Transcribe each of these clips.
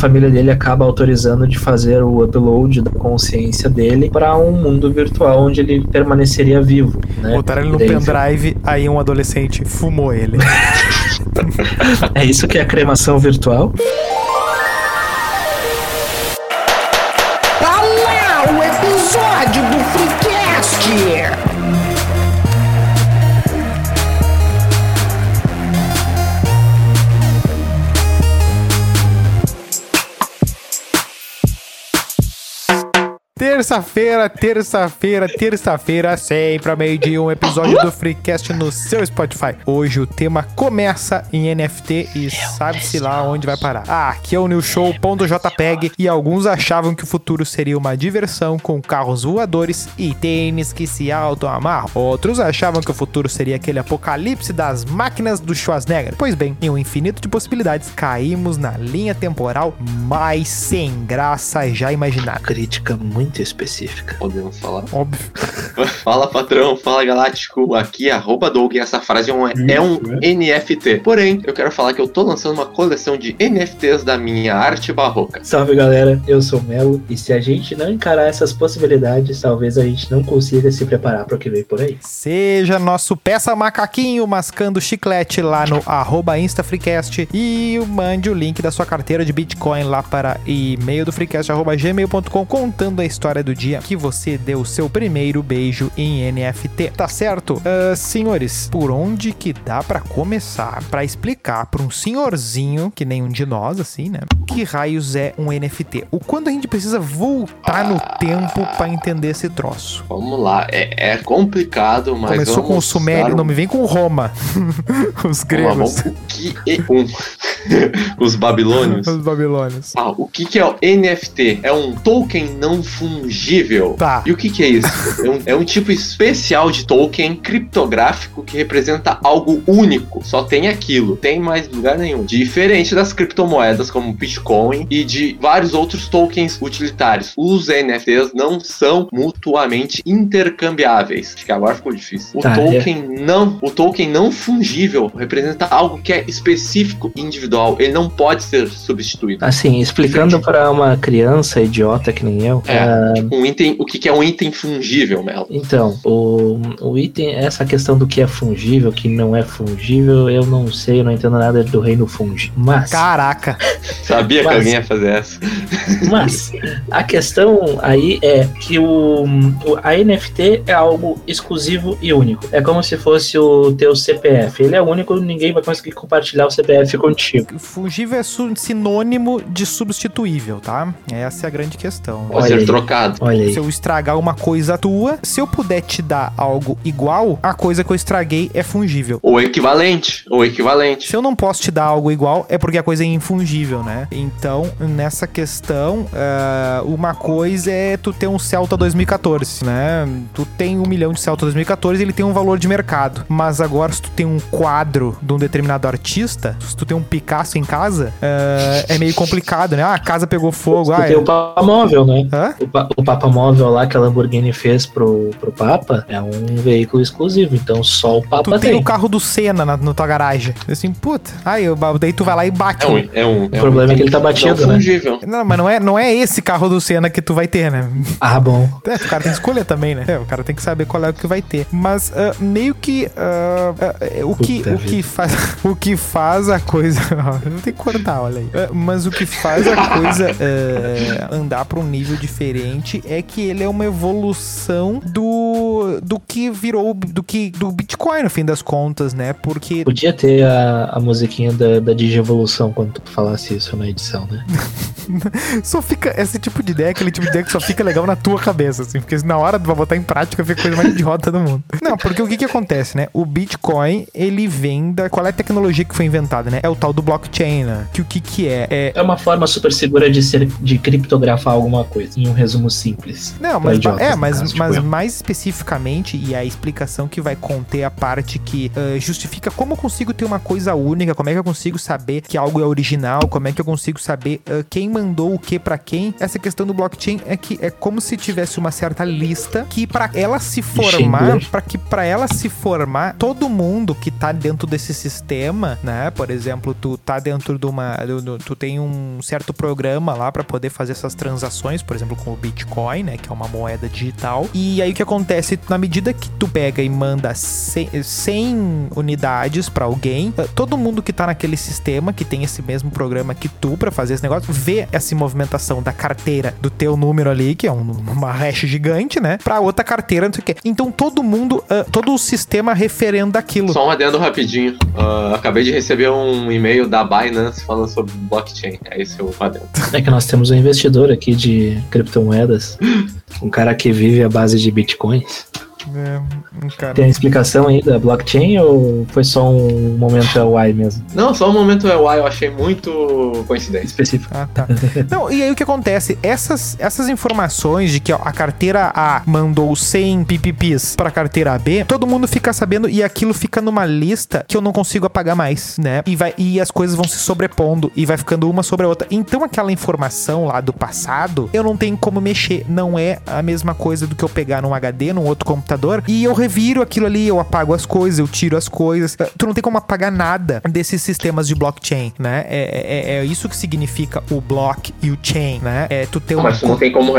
família dele acaba autorizando de fazer o upload da consciência dele para um mundo virtual onde ele permaneceria vivo. Né? Botaram ele no pendrive, aí um adolescente fumou ele. É isso que é a cremação virtual. Terça-feira, terça-feira, terça-feira, sempre ao meio-dia, um episódio do Freecast no seu Spotify. Hoje o tema começa em NFT e sabe-se lá onde vai parar. Ah, aqui é o Show.jpg e alguns achavam que o futuro seria uma diversão com carros voadores e tênis que se auto-amarram. Outros achavam que o futuro seria aquele apocalipse das máquinas do Schwarzenegger. Pois bem, em um infinito de possibilidades, caímos na linha temporal mais sem graça já imaginada. Crítica muito específica. Podemos falar? Óbvio. Fala patrão, fala galáctico, aqui é arroba Doug, essa frase é um, é um NFT. Porém, eu quero falar que eu tô lançando uma coleção de NFTs da minha arte barroca. Salve galera, eu sou o Melo e se a gente não encarar essas possibilidades, talvez a gente não consiga se preparar para o que vem por aí. Seja nosso peça macaquinho mascando chiclete lá no arroba InstaFreecast e mande o link da sua carteira de Bitcoin lá para e-mail do freecast arroba gmail.com contando a história do dia que você deu o seu primeiro beijo em NFT. Tá certo? Ah, senhores, por onde que dá pra começar pra explicar pra um senhorzinho, que nem um de nós, assim, né? Que raios é um NFT? O quanto a gente precisa voltar no tempo pra entender esse troço? Vamos lá, é, é complicado, mas Começou com o Sumério, um- não me vem com Roma. Os gregos. vamos- o que é um... Os babilônios. Os babilônios. Ah, o que, que é o NFT? É um token não fungível. Tá. E o que, que é isso? é, um, é um tipo especial de token criptográfico que representa algo único. Só tem aquilo. Tem mais lugar nenhum. Diferente das criptomoedas como Bitcoin e de vários outros tokens utilitários. Os NFTs não são mutuamente intercambiáveis. Acho que agora ficou difícil. O Tá, token não, o token não fungível representa algo que é específico e individual. Ele não pode ser substituído. Assim, explicando para uma criança idiota que nem eu, É, ah, tipo, um item, o que, que é um item fungível, Mel? então, o, o item, essa questão do que é fungível, que não é fungível, eu não sei, eu não entendo nada do reino fungi. Mas, Caraca. Sabia que Mas- alguém ia fazer essa. mas a questão aí é que o, o- a NFT é algo exclusivo e único. É como se fosse o teu CPF. Ele é único, ninguém vai conseguir compartilhar o CPF contigo. Fungível é su- sinônimo de substituível, tá? Essa é a grande questão. Pode Olha ser aí. trocado. Olha aí. Se eu estragar uma coisa tua, se eu puder te dar algo igual, a coisa que eu estraguei é fungível. Ou equivalente. Ou equivalente. Se eu não posso te dar algo igual, é porque a coisa é infungível, né? Então, nessa questão, ah, uma coisa é tu ter um Celta 2014, né? Tu tem um milhão de Celta 2014 ele tem um valor de mercado. Mas agora, se tu tem um quadro de um determinado artista, se tu tem um Picasso em casa, ah, é meio complicado, né? Ah, a casa pegou fogo. Tu Ah, tem o Papa Móvel, né? Hã? O, pa- o Papa Móvel lá que a Lamborghini fez pro, pro Papa é um veículo exclusivo, então só o Tu Papa tem tem. o carro do Senna na, na tua garagem. Assim, puta. Aí, eu- daí tu vai lá e bate. É um, é um, o problema é que ele tá batido, né? fungível. Não, mas não é, não é esse carro do Senna que tu vai ter, né? Ah, bom. É, o cara tem que escolher também, né? É, o cara tem que saber qual é o que vai ter. Mas ah, meio que ah, é, o que o que faz o que faz a coisa, vou ter que cortar, olha aí. Ah, mas o que faz a coisa eh, andar para um nível diferente é que ele é uma evolução do do que virou do que do Bitcoin no fim das contas, né? Porque Podia ter a, a musiquinha da, da Digievolução quando tu falasse isso na edição, né? só fica esse tipo de ideia, aquele tipo de ideia que só fica legal na tua cabeça, assim, porque na hora de botar em prática fica a coisa mais idiota do mundo. Não, porque o que que acontece, né? O Bitcoin, ele vem da qual é a tecnologia que foi inventada, né? É o tal do blockchain, né? Que o que que é? É É uma forma super segura de, ser, de criptografar alguma coisa, em um resumo simples. Não, mas, idiotas, é, mas, caso, mas tipo mais especificamente, e a explicação que vai conter a parte que ah, justifica como eu consigo ter uma coisa única, como é que eu consigo saber que algo é original, como é que eu consigo saber ah, quem mandou o que pra quem. Essa questão do blockchain é que é como se tivesse uma certa lista que pra ela se formar, para que pra ela se formar, todo mundo que tá dentro desse sistema, né? Por exemplo, tu tá dentro de uma, tu tem um certo programa lá pra poder fazer essas transações, por exemplo, com o Bitcoin, né, que é uma moeda digital. E aí o que acontece na medida que tu pega e manda 100, 100 unidades pra alguém, eh, todo mundo que tá naquele sistema, que tem esse mesmo programa que tu pra fazer esse negócio, vê essa movimentação da carteira do teu número ali, que é um- uma hash gigante, né, pra outra carteira, não sei o quê. Então todo mundo, eh, todo o sistema referenda aquilo. Só um adendo rapidinho. Ah, acabei de receber um e-mail da Binance falando sobre blockchain. É esse o adendo. É que nós temos um investidor aqui de criptomoedas, um cara que vive à base de bitcoins. É, um cara. Tem a explicação aí da blockchain ou foi só um momento UI mesmo? Não, só um momento é eu achei muito coincidência. Específico. Ah, tá. Não, e aí o que acontece? Essas, essas informações de que ó, a carteira A mandou 100 PPPs pra carteira B, todo mundo fica sabendo e aquilo fica numa lista que eu não consigo apagar mais, né? E, vai, e as coisas vão se sobrepondo e vai ficando uma sobre a outra. Então aquela informação lá do passado, eu não tenho como mexer. Não é a mesma coisa do que eu pegar num HD, num outro computador, e eu reviro aquilo ali, eu apago as coisas, eu tiro as coisas. Tu não tem como apagar nada desses sistemas de blockchain, né? É, é, é isso que significa o block e o chain, né? É tu ter uma. Mas tu não tem como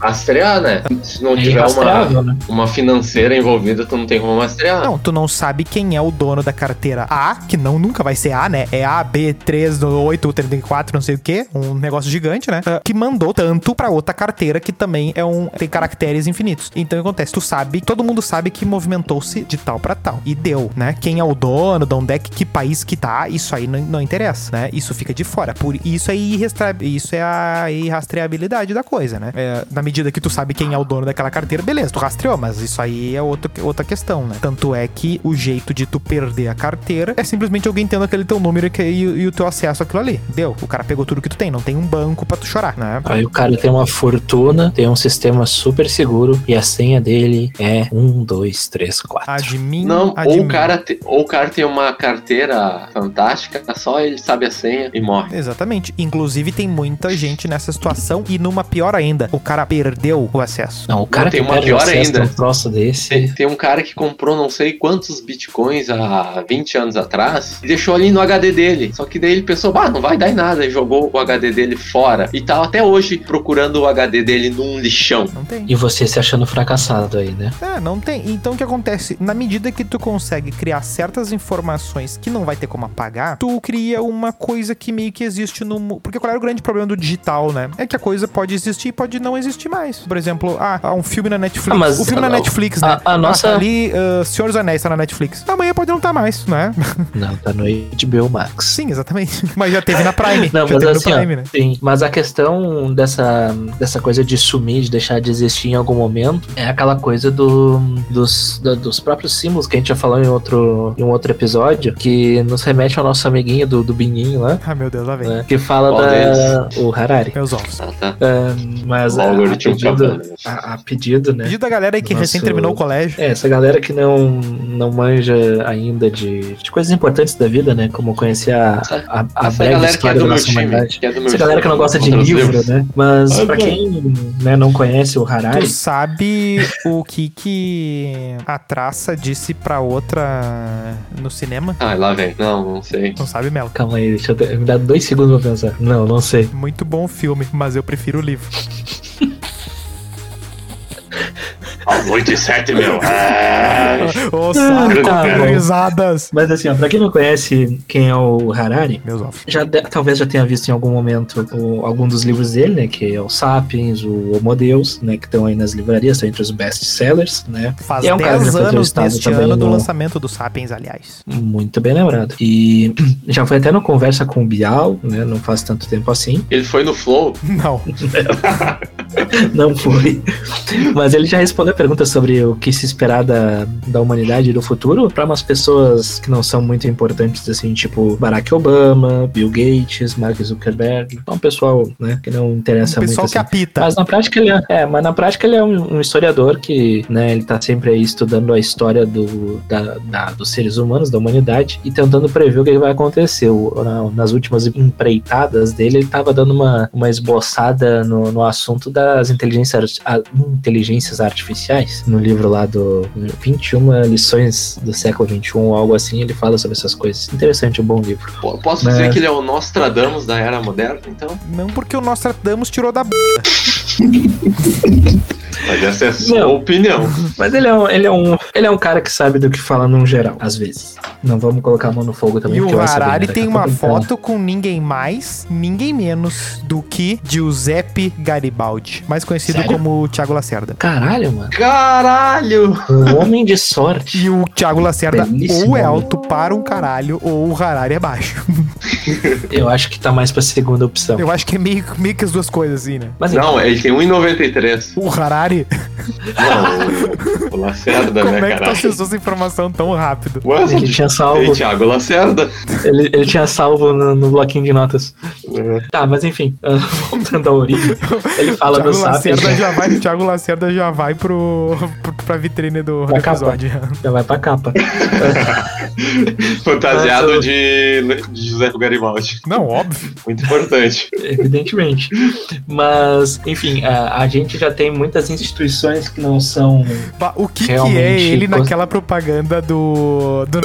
rastrear, né? Se não É tiver uma, né? uma financeira envolvida, tu não tem como rastrear. Não, tu não sabe quem é o dono da carteira A, que não nunca vai ser A, né? É A, B, 3, 8, 34, não sei o quê. Um negócio gigante, né? Ah, Que mandou tanto pra outra carteira que também é um. tem caracteres infinitos. Então o que acontece? Tu sabe, todo mundo sabe que movimentou-se de tal pra tal. E deu, né? Quem é o dono, de onde é que, que país que tá, isso aí não, não interessa, né? Isso fica de fora. Por isso é, isso é a irrastreabilidade da coisa, né? É, na medida que tu sabe quem é o dono daquela carteira, beleza, tu rastreou, mas isso aí é outro, outra questão, né? Tanto é que o jeito de tu perder a carteira é simplesmente alguém tendo aquele teu número e, e, e o teu acesso àquilo ali. Deu. O cara pegou tudo que tu tem, não tem um banco pra tu chorar, né? Aí o cara tem uma fortuna, tem um sistema super seguro e a senha dele é 1, 2, 3, 4. Admin, Não, ou admin. o, cara te- ou o cara tem uma carteira fantástica, só ele sabe a senha e morre. Exatamente. Inclusive, tem muita gente nessa situação e numa pior ainda, o cara perdeu o acesso. Não, o cara Não, tem que uma perde pior acesso ainda. a um troço desse. Tem, tem um cara que comprou não sei quantos bitcoins há 20 anos atrás e deixou ali no HD dele. Só que daí ele pensou, bah, não vai dar em nada, e jogou o HD dele fora. E tá até hoje procurando o HD dele num lixão. Não tem. E você se achando fracassado aí, né? É, não tem. Então o que acontece? Na medida que tu consegue criar certas informações que não vai ter como apagar, tu cria uma coisa que meio que existe no. Porque qual é o grande problema do digital, né? É que a coisa pode existir e pode não existir mais. Por exemplo, ah, há um filme na Netflix. Ah, mas o filme na a- Netflix, a- né? a nossa- Ah, ali, ah, Senhor dos Anéis tá na Netflix. Amanhã pode não estar mais, né? Não, tá no HBO Max. Sim, exatamente. Mas já teve na Prime. Não, já mas assim, no ó, Prime, né? sim. Mas a questão dessa, dessa coisa de sumir, de deixar de existir em algum momento, é aquela coisa do, dos, da- dos próprios símbolos que a gente já falou em outro, em um outro episódio, que nos remete ao nosso amiguinho do, do Bininho lá, Ah, meu Deus, lá vem. né, que fala Qual da... o Harari. Meus ovos. Ah, tá. Ah, mas a, a pedido, a, a pedido, né? Pedido da galera aí que Nosso- recém terminou o colégio. É, essa galera que não, não manja ainda de, de coisas importantes da vida, né? Como conhecer a, a, a breve galera que é história do da meu nossa time. humanidade. É Essa galera que não gosta de livro, livros. né? Mas Ah, pra bom. quem né, não conhece o Tu Harari, sabe o que que a traça disse pra outra no cinema? Ah, lá vem. Não, não sei. Não sabe, Melo? calma aí, deixa eu ter, me dar dois segundos pra pensar. Não, não sei. Muito bom o filme, mas eu prefiro o livro. Às 8 e 7, meu. É. Ô, saco, tá risadas. Mas assim, ó, pra quem não conhece quem é o Harari, já de- talvez já tenha visto em algum momento o- algum dos livros dele, né? Que é o Sapiens, o Homo Deus, né? Que estão aí nas livrarias, estão entre os best-sellers, né? Faz E é um cara que 10 já foi anos também ano do no- lançamento do Sapiens, aliás. Muito bem lembrado. E já foi até no Conversa com o Bial, né? Não faz tanto tempo assim. Ele foi no Flow. Não. Não foi. Mas ele já respondeu pergunta sobre o que se esperar da, da humanidade no futuro para umas pessoas que não são muito importantes, assim, tipo Barack Obama, Bill Gates, Mark Zuckerberg. Um pessoal, né, que não interessa O muito. pessoal assim. que apita. Mas na prática ele é, é, mas na prática ele é um, um historiador que, né, ele tá sempre aí estudando a história do, da, da- dos seres humanos, da humanidade, e tentando prever o que vai acontecer. O- na- nas últimas empreitadas dele, ele tava dando uma, uma esboçada no, no assunto das inteligências, inteligências artificiais. No livro lá do 21 lições do século 21, algo assim, ele fala sobre essas coisas. Interessante, um bom livro. Pô, Posso Mas- dizer que ele é o Nostradamus da era moderna, então? Não porque o Nostradamus tirou da b... Mas essa é a sua Não. opinião. Mas ele é, um, ele, é um, ele é um cara que sabe do que fala num geral, às vezes. Não vamos colocar a mão no fogo também. E o Harari tem a uma foto com ninguém mais, ninguém menos do que Giuseppe Garibaldi, mais conhecido Sério? como Thiago Lacerda. Caralho, mano. Caralho! Um homem de sorte. E o Thiago Lacerda Belíssimo ou é homem. alto para um caralho, ou o Harari é baixo. Eu acho que tá mais pra segunda opção. Eu acho que é meio, meio que as duas coisas, assim, né? Mas Não, ele tem 1,93. O Harari, Não, o, o Lacerda, como né, é que tu caralho? acessou essa informação tão rápido? Ué, ele tinha salvo. Thiago Lacerda. Ele, ele tinha salvo no, no bloquinho de notas. Tá, mas enfim, voltando à origem. Ele fala Thiago do. Lacerda já vai, Thiago Lacerda já vai pro, pro, pra vitrine do, Pra capa. episódio. Já vai pra capa. Fantasiado eu- de, de José Garibaldi. Não, óbvio. Muito importante. Evidentemente. Mas, enfim, a, a gente já tem muitas instituições que não são. O que, que é ele naquela propaganda do. do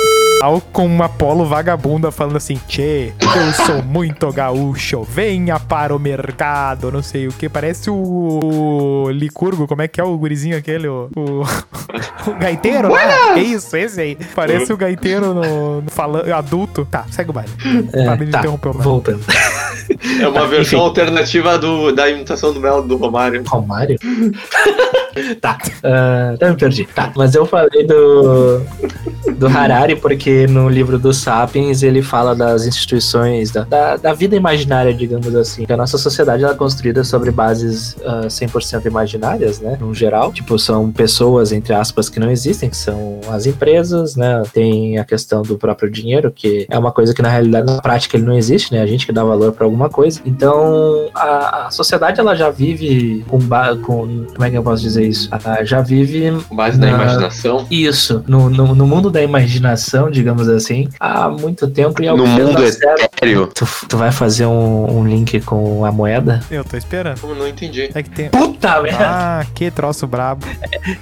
com uma polo vagabunda falando assim: Tchê, eu sou muito gaúcho, venha para o mercado, não sei o que. Parece o, o Licurgo, como é que é o gurizinho aquele? O, o, o gaiteiro, né? É isso, esse aí. Parece o gaiteiro no, no falando, adulto. Tá, segue o baile. É, tá, interromper o Mario. voltando. É uma versão Enfim. alternativa do, da imitação do Melo do Romário. Romário? tá, ah, até me perdi. Tá, mas eu falei do, do Harari porque no livro do Sapiens ele fala das instituições, da, da, da vida imaginária, digamos assim. Que a nossa sociedade ela é construída sobre bases ah, 100% imaginárias, né, no geral. Tipo, são pessoas, entre aspas, que não existem, que são as empresas, né, tem a questão do próprio dinheiro, que é uma coisa que na realidade, na prática, ele não existe, né, a gente que dá valor pra alguma coisa. Então, a, a sociedade, ela já vive com, ba- com como é que eu posso dizer isso? Ela já vive Com base na Na- imaginação. isso, no, no, no mundo da imaginação, digamos assim, há muito tempo e é No mundo certo. etéreo. Tu, tu vai fazer um, um link com a moeda? Eu tô esperando. Como não entendi. É que tem. Puta merda! Ah, que troço brabo.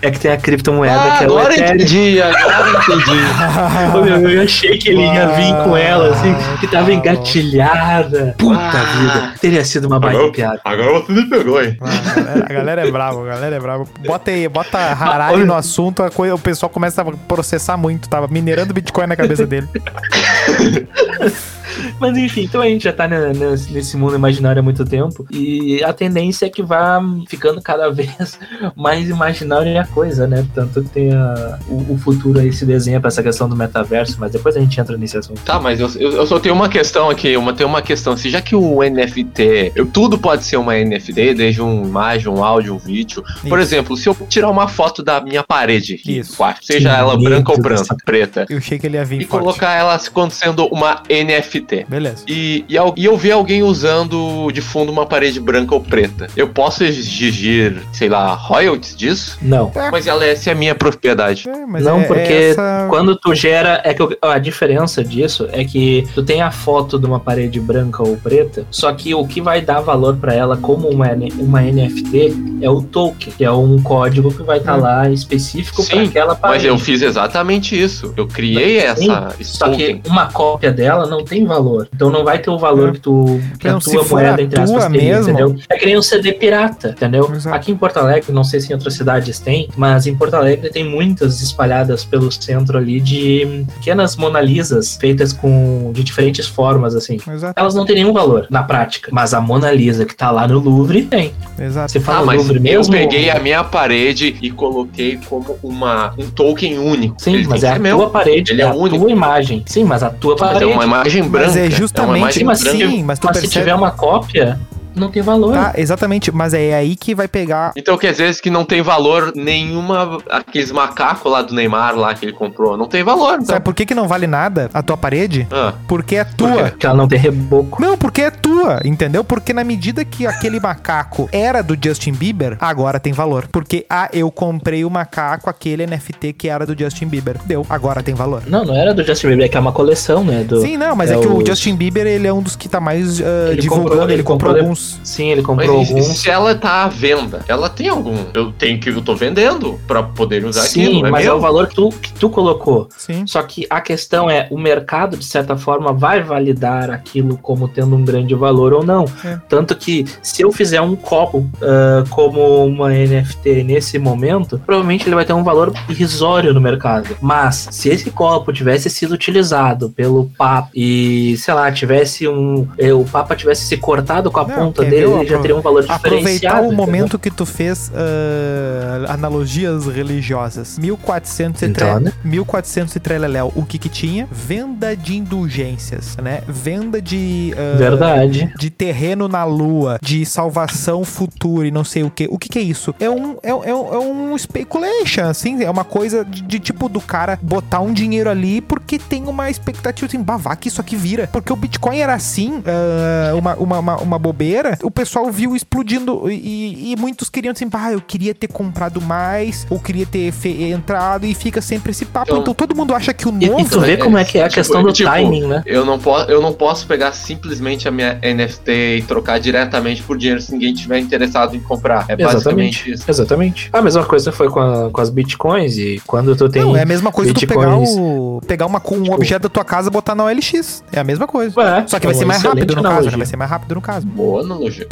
É que tem a criptomoeda Ah, que é o agora Ethereum. entendi, agora entendi. Ô, meu, Eu achei que ele ia vir com ela, assim, que tava Ah, engatilhada. Puta Ah. vida. Teria sido uma baita piada. Agora você me pegou, hein? Ah, a, galera, a galera é brava, a galera é brava. Bota aí, bota Harari olha- no assunto, a coisa, o pessoal começa a processar muito. Tava minerando Bitcoin na cabeça dele. Mas enfim, então a gente já tá ne- nesse mundo imaginário há muito tempo. E a tendência é que vá ficando cada vez mais imaginário a coisa, né? Tanto que tem a- o, o futuro aí se desenha pra essa questão do metaverso, mas depois a gente entra nesse assunto. Tá, mas eu, eu, eu só tenho uma questão aqui, uma, tem uma questão. Se já que o NFT, eu, tudo pode ser uma NFT, desde uma imagem, um áudio, um vídeo. Por Isso. exemplo, se eu tirar uma foto da minha parede, Isso. quarto, seja Que ela branca ou branca, preta, Eu achei que ele ia vir e forte. colocar ela como sendo uma NFT. Beleza. E, e, e eu ver alguém usando de fundo uma parede branca ou preta. Eu posso exigir, sei lá, royalties disso? Não. Mas ela é, essa é a minha propriedade. É, mas não, é- porque essa- quando tu gera. É que o- a diferença disso é que tu tem a foto de uma parede branca ou preta, só que o que vai dar valor pra ela como uma, uma NFT é o token, que é um código que vai estar Hum. lá específico pra Sim, aquela Mas parede. eu fiz exatamente isso. Eu criei Sim, essa esse Só token. que uma cópia dela não tem valor. Então não vai ter o valor É. que tu que Não, a tua moeda a entre aspas tua teria, mesmo- entendeu? É que nem um CD pirata, entendeu? Exato. Aqui em Porto Alegre, não sei se em outras cidades tem, mas em Porto Alegre tem muitas espalhadas pelo centro ali de pequenas Mona Lisas feitas com de diferentes formas assim. Exato, Elas não têm nenhum valor na prática, mas a Mona Lisa que tá lá no Louvre tem. exato. Você fala Ah, mas Louvre eu mesmo? peguei a minha parede e coloquei como uma, um token único. Sim, Ele mas tem é a tua parede, Ele é é a único. tua imagem. Sim, mas a tua Mas é parede. uma imagem branca. Mas é uma justamente imagem mas, branca. mas tu mas se percebe. tiver uma cópia, não tem valor. Tá, exatamente, mas é aí que vai pegar. Então quer dizer que não tem valor nenhuma. Aqueles macacos lá do Neymar lá que ele comprou. Não tem valor. Então. Sabe por que, que não vale nada a tua parede? Ah, Porque é tua. Porque ela não tem reboco. Não, porque é tua, entendeu? Porque na medida que aquele macaco era do Justin Bieber, agora tem valor. Porque, ah, eu comprei o macaco, aquele NFT que era do Justin Bieber. Deu, agora tem valor. Não, não era do Justin Bieber, é que é uma coleção, né? Do... Sim, não, mas é, é que o os- Justin Bieber, ele é um dos que tá mais ah, Ele divulgando, comprou- ele, ele comprou, comprou- alguns. Sim, ele mas comprou e alguns. se ela tá à venda, ela tem algum. Eu tenho que eu tô vendendo pra poder usar Sim, aquilo. mas é meu? o valor que tu, que tu colocou. Sim. Só que a questão é, o mercado, de certa forma, vai validar aquilo como tendo um grande valor ou não. É. Tanto que, se eu fizer um copo ah, como uma NFT nesse momento, provavelmente ele vai ter um valor irrisório no mercado. Mas, se esse copo tivesse sido utilizado pelo Papa e, sei lá, tivesse um. eh, o Papa tivesse se cortado com a Não, ponta quer dele, ver? ele já teria um valor Aproveitar diferenciado. o entendeu? momento que tu fez ah, analogias religiosas. 1400 e, Então, tre- né? 1400 e treleléu, o que que tinha? Venda de indulgências, né? Venda de... ah, Verdade. de terreno na lua, de salvação futura e não sei o que. O que, que é isso? É um, é, é um, é um speculation, assim, é uma coisa de, de tipo do cara botar um dinheiro ali porque tem uma expectativa assim, bah, que isso aqui vira. Porque o Bitcoin era assim, ah, uma, uma, uma, uma bobeira, o pessoal viu explodindo e, e muitos queriam assim, bah, eu queria ter comprado mais, ou queria ter entrado e fica sempre esse papo. Então- Então, todo mundo acha que o E, novo... e tu vê como é que é a Tipo, questão do tipo, timing, né? Eu não, posso, eu não posso pegar simplesmente a minha NFT e trocar diretamente por dinheiro se ninguém tiver interessado em comprar. É basicamente Exatamente. isso. Exatamente. A mesma coisa foi com, a- com as bitcoins e quando tu tem. Não, é a mesma coisa tu pegar, o, pegar uma, um Tipo- objeto da tua casa e botar na OLX. É a mesma coisa. É, Só que vai é ser mais rápido no caso, né? analogia. Vai ser mais rápido no caso. Boa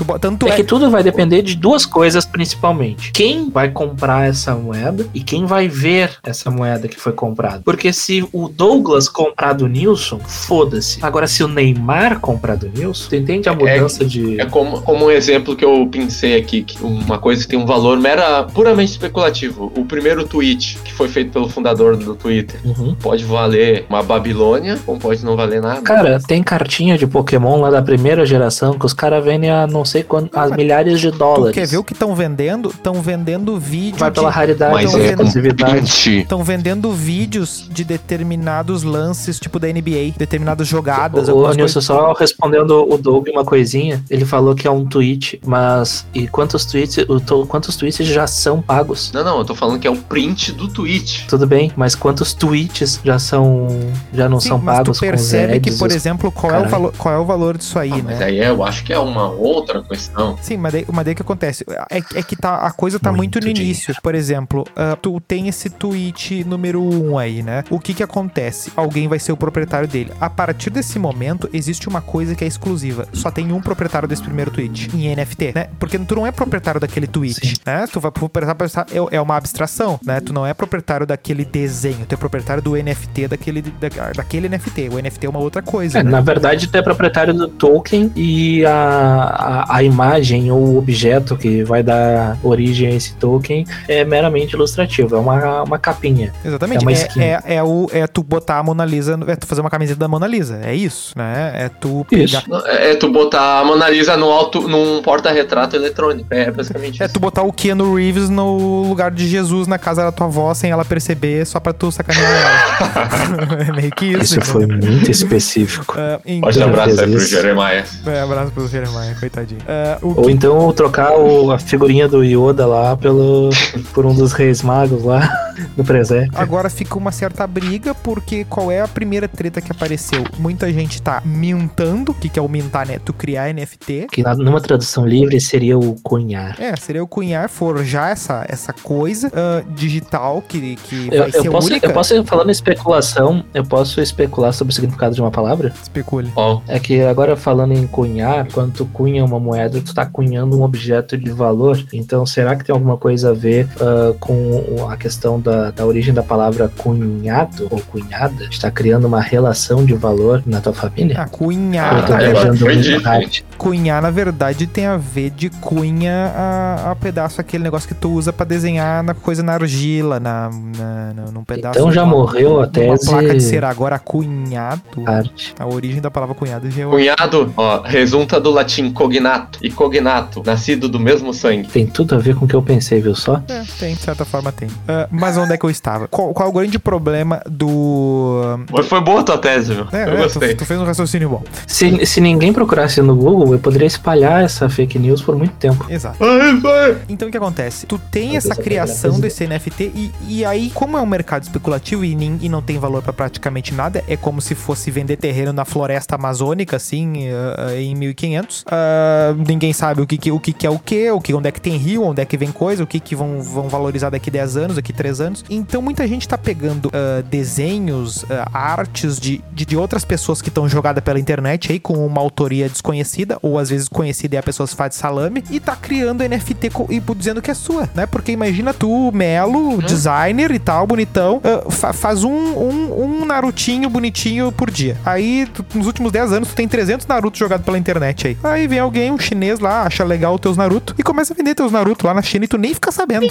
bo- tanto É é, que tudo vai depender de duas coisas principalmente. Quem vai comprar essa moeda e quem vai ver essa moeda que foi comprada. Porque se o Douglas comprar do Nilson, foda-se. Agora, se o Neymar comprar do Nilson, tu entende a mudança de. É como, como um exemplo que eu pensei aqui, que uma coisa que tem um valor mera, puramente especulativo. O primeiro tweet que foi feito pelo fundador do Twitter Uhum. pode valer uma Babilônia, como pode não valer nada. Cara, tem cartinha de Pokémon lá da primeira geração que os caras vendem a não sei quanto, a mas milhares de tu dólares. quer ver o que estão vendendo? Estão vendendo vídeo Vai de- pela raridade Mas ou é exclusividade. Estão vendendo vídeos de determinados lances, tipo da NBA, determinadas jogadas, O, Nilson, coisas. só respondendo o Doug uma coisinha, ele falou que é um tweet, mas e quantos tweets, to- quantos tweets já são pagos? Não, não, eu tô falando que é o print do tweet. Tudo bem, mas quantos tweets já são já não Sim, são mas pagos tu percebe com os que, por exemplo, qual é, o valor, qual é o valor disso aí, Ah, né? mas aí eu acho que é uma outra questão. Sim, mas daí, mas daí que acontece? É, é que tá, a coisa tá muito, Muito no início. Por exemplo, ah, tu tem esse tweet número 1 um aí, né? O que que acontece? Alguém vai ser o proprietário dele. A partir desse momento, existe uma coisa que é exclusiva. Só tem um proprietário desse primeiro tweet, em NFT, né? Porque tu não é proprietário daquele tweet, Sim. né? Tu vai proprietário, é, é uma abstração, né? Tu não é proprietário daquele desenho, tu é proprietário do NFT daquele, da, daquele NFT. O NFT é uma outra coisa, É, né? na verdade, tu é proprietário do token e a, a, a imagem ou o objeto que vai dar origem a esse token é meramente ilustrativo, é uma, uma capinha. Exatamente. É uma É, skin. é, é o, é tu botar a Mona Lisa, é tu fazer uma camiseta da Mona Lisa. É isso, né? É tu Isso. pegar. É, é tu botar a Mona Lisa no alto, num porta-retrato eletrônico. É basicamente É isso. tu botar o Keanu Reeves no lugar de Jesus na casa da tua avó sem ela perceber, só pra tu sacanear ela. é meio que isso. Isso foi muito específico. Pode então, abraço aí fez pro isso. Jeremiah. é, abraço pro Jeremiah, coitadinho. O Ou que- então trocar o- a figurinha do Yoda lá pelo, por um dos reis magos lá no presépio. Agora fica uma certa briga, porque qual é a primeira treta que apareceu? Muita gente tá mintando. O que, que é o mintar, né? Tu criar NFT. Que na- numa tradução livre seria o cunhar. É, seria o cunhar, forjar essa, essa coisa ah, digital que, que Eu, vai eu ser posso, única. eu posso, falando em especulação, eu posso especular sobre o significado de uma palavra? Especule. Ó, É que agora falando em cunhar, quando tu cunha uma moeda, tu tá cunhando um objeto de valor. Então, será que tem alguma coisa a ver ah, com a questão da, da origem da palavra cunhado ou cunhada está criando uma relação de valor na tua família? Ah, eu cunhar. tô Ah. Cunhar, na verdade, tem a ver de cunha a, a pedaço, aquele negócio que tu usa pra desenhar na coisa na argila, na, na, na- num pedaço. Então já uma- morreu a de uma tese placa de cera. Agora, cunhado. arte. A origem da palavra cunhado já é Cunhado, ó, resulta do latim cognato e cognato, nascido do mesmo sangue. Tem tudo a ver com o que eu pensei, viu só? É, tem, de certa forma tem. Ah, mas onde é que eu estava? Qual, qual é o grande problema do. Mas foi boa a tua tese, meu. É, eu é, tu, gostei. tu fez um raciocínio bom. Se, se ninguém procurasse no Google, eu poderia espalhar essa fake news por muito tempo. Exato. Vai. Então o que acontece? Tu tem Meu essa criação eu desse NFT e, e aí, como é um mercado especulativo e, nin- e não tem valor pra praticamente nada, é como se fosse vender terreno na floresta amazônica, assim, eh, eh, em 1500. Ah, ninguém sabe o que, que- o que, que é o que, o que, onde é que tem rio, onde é que vem coisa, o que, que vão, vão valorizar daqui 10 anos, daqui 3 anos. Então muita gente tá pegando ah, desenhos, ah, artes de, de, de outras pessoas que estão jogadas pela internet aí com uma autoria desconhecida, ou às vezes conhecida e a pessoa se faz salame, e tá criando NFT co- e dizendo que é sua, né? Porque imagina tu, Melo, designer e tal, bonitão, ah, fa- faz um, um, um Narutinho bonitinho por dia. Aí, tu- nos últimos 10 anos, tu tem 300 Naruto jogados pela internet aí. Aí vem alguém, um chinês lá, acha legal os teus Naruto e começa a vender teus Naruto lá na China e tu nem fica sabendo.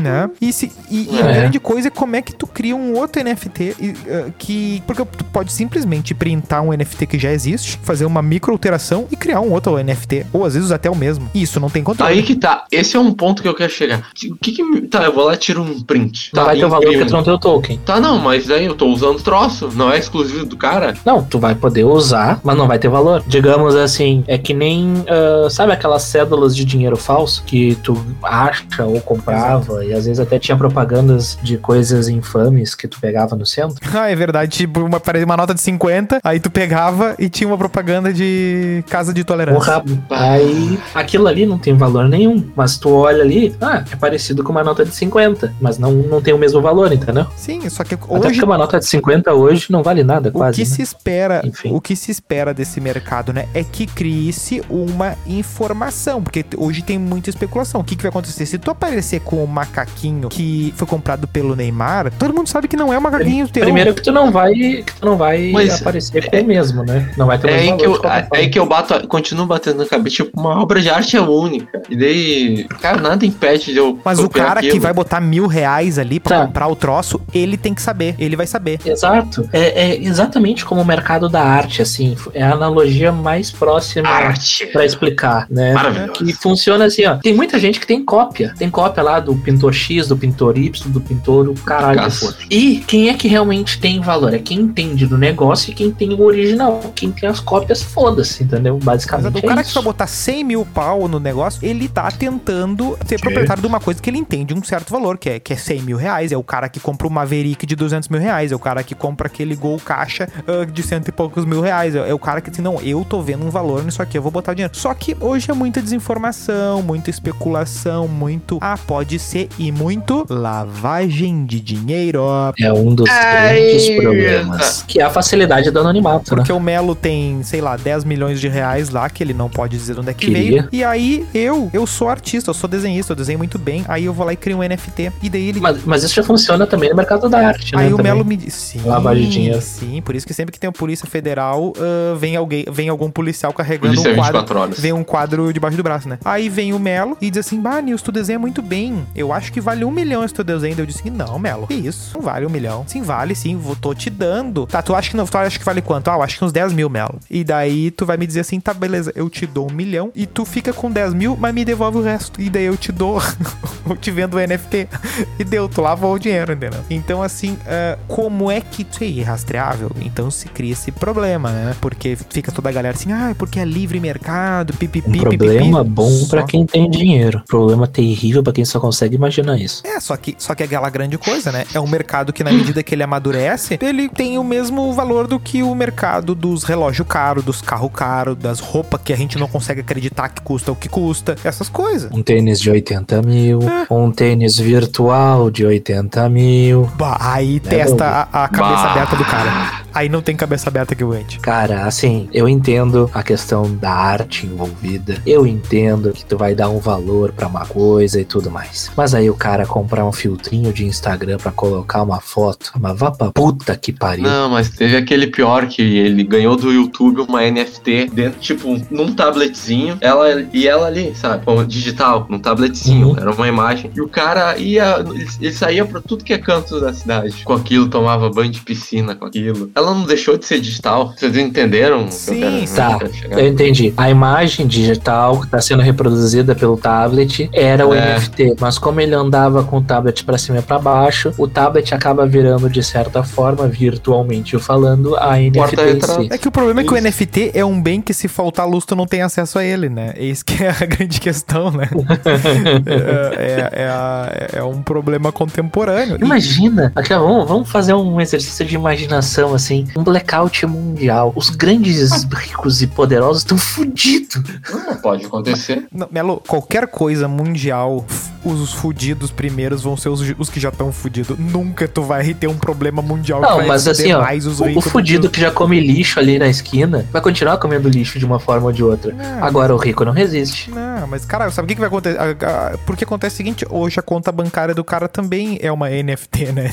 Né? E, se, e, e a É. grande coisa é como é que tu cria um outro NFT e, ah, que. Porque tu pode simplesmente printar um NFT que já existe, fazer uma micro alteração e criar um outro NFT. Ou às vezes até o mesmo. E isso não tem controle. Aí que tá. Esse é um ponto que eu quero chegar. O que que. Tá, eu vou lá e tiro um print. Tá, vai ter o valor que tu não tem o token. Tá, não, mas daí eu tô usando o troço. Não é exclusivo do cara. Não, tu vai poder usar, mas não vai ter valor. Digamos assim, é que nem. ah, sabe aquelas cédulas de dinheiro falso que tu acha ou comprava e às vezes até tinha propagandas de coisas infames que tu pegava no centro? Ah, é verdade. Tipo, uma, uma nota de 50, aí tu pegava e tinha uma propaganda de casa de O tolerância. rabo. Aí aquilo ali não tem valor nenhum. Mas tu olha ali, ah, é parecido com uma nota de 50. Mas não, não tem o mesmo valor, entendeu? Sim, só que Até hoje porque uma nota de 50 hoje não vale nada, o quase. que né? se espera, Enfim. o que se espera desse mercado, né, é que crie-se uma informação, porque hoje tem muita especulação. O que, que vai acontecer se tu aparecer com um macaquinho que foi comprado pelo Neymar? Todo mundo sabe que não é um macaquinho teu. Primeiro que tu não vai, que tu não vai Mas aparecer com o mesmo, né? Não vai ter o É que eu, é aí que eu bato, continuo batendo na cabeça. Tipo, uma obra de arte é única. E daí, cara, nada impede de eu. Mas o cara que aquilo. vai botar mil reais ali pra Tá. comprar o troço, ele tem que saber, ele vai saber. Exato. É, é exatamente como o mercado da arte, assim. É a analogia mais próxima Arte. pra explicar, né? Maravilhoso. Que funciona assim, ó. Tem muita gente que tem cópia. Tem cópia lá do pintor X, do pintor Y, do pintor o caralho que for. E quem é que realmente tem valor? É quem entende do negócio e quem tem o original. Quem tem as cópias, foda-se, entendeu? Mas Basicamente o cara é que vai botar 100 mil pau no negócio, ele tá tentando ser proprietário de uma coisa que ele entende um certo valor, que é, que é 100 mil reais. É o cara que compra o Maverick de 200 mil reais. É o cara que compra aquele Gol Caixa ah, de cento e poucos mil reais. É, é o cara que assim, não, eu tô vendo um valor nisso aqui, eu vou botar o dinheiro. Só que hoje é muita desinformação, muita especulação, muito. Ah, pode ser e muito lavagem de dinheiro. É um dos Ai, grandes problemas. Que é a facilidade do anonimato, né? Porque o Melo tem, sei lá, 10 milhões de reais lá, que ele não pode dizer onde é que Queria. veio. E aí, eu, eu sou artista, eu sou desenhista, eu desenho muito bem. Aí eu vou lá e crio um NFT. E daí ele. Mas, mas isso já funciona também no mercado da arte, né? Aí o também. Melo me diz. Sim, Lavagem de dinheiro. sim, por isso que sempre que tem a Polícia Federal, ah, vem alguém, vem algum policial carregando Polícia um quadro. 24 horas. Vem um quadro debaixo do braço, né? Aí vem o Melo e diz assim: Bah, Nils, tu desenha muito bem. Eu acho que vale um milhão esse teu desenho. Eu disse: Não, Melo, que isso? Não vale um milhão. Sim, vale sim, vou, tô te dando. Tá, tu acha que não? Tu acha que vale quanto? Ah, eu acho que uns 10 mil, Melo. E daí tu vai me dizer assim: Tá, beleza, eu te dou um milhão e tu fica com 10 mil, mas me devolve o resto. E daí eu te dou, eu te vendo o NFT. E deu, tu lavou o dinheiro, entendeu? Então, assim, ah, como é que tu é irrastreável? Então se cria esse problema, né? Porque fica toda a galera assim, ah, porque é livre mercado, pipipi, Um pipipi. problema bom Só- pra quem tem dinheiro. Problema terrível pra quem só consegue imaginar isso. É, só que, só que é aquela grande coisa, né? É um mercado que, na medida que ele amadurece, ele tem o mesmo valor do que o mercado dos relógios caros, dos carros caros, das roupas que a gente não consegue acreditar que custa o que custa, essas coisas. Um tênis de 80 mil, É. um tênis virtual de 80 mil. Bah, aí É, testa a, a cabeça Bah. aberta do cara. Aí não tem cabeça aberta que aguente. Cara, assim, eu entendo a questão da arte envolvida. Eu entendo que tu vai dar um valor pra uma coisa e tudo mais. Mas aí o cara comprar um filtrinho de Instagram pra colocar uma foto. Mas vá pra puta que pariu. Não, mas teve aquele pior que ele ganhou do YouTube uma NFT dentro, tipo, num tabletzinho. Ela e ela ali, sabe? como Digital, num tabletzinho. Uhum. Era uma imagem. E o cara ia. Ele, ele saía pra tudo que é canto da cidade. Com aquilo, tomava banho de piscina com aquilo. Ela não deixou de ser digital. Vocês entenderam? o que eu Sim, tá. Chegar? Eu entendi. A imagem digital que está sendo reproduzida pelo tablet era o É. NFT, mas como ele andava com o tablet para cima e para baixo, o tablet acaba virando de certa forma, virtualmente falando, a NFT si. É que o problema é que o. NFT é um bem que se faltar luz tu não tem acesso a ele, né? Esse que é a grande questão, né? é, é- é a- é um problema contemporâneo. E- Imagina, aqui, vamos, vamos fazer um exercício de imaginação assim, um blackout mundial. Os grandes ricos e poderosos estão fodidos. Não pode acontecer. Não, Melo, qualquer coisa mundial, os fudidos primeiros vão ser os, os que já estão fudidos. Nunca tu vai ter um problema mundial Não, mas assim, ó, mais os o, o fudido que já come lixo ali na esquina vai continuar comendo lixo de uma forma ou de outra. Não, Agora o rico não resiste. Não, mas cara, sabe o que, que vai acontecer? A- a- Porque acontece o seguinte, hoje a conta bancária do cara também é uma NFT, né?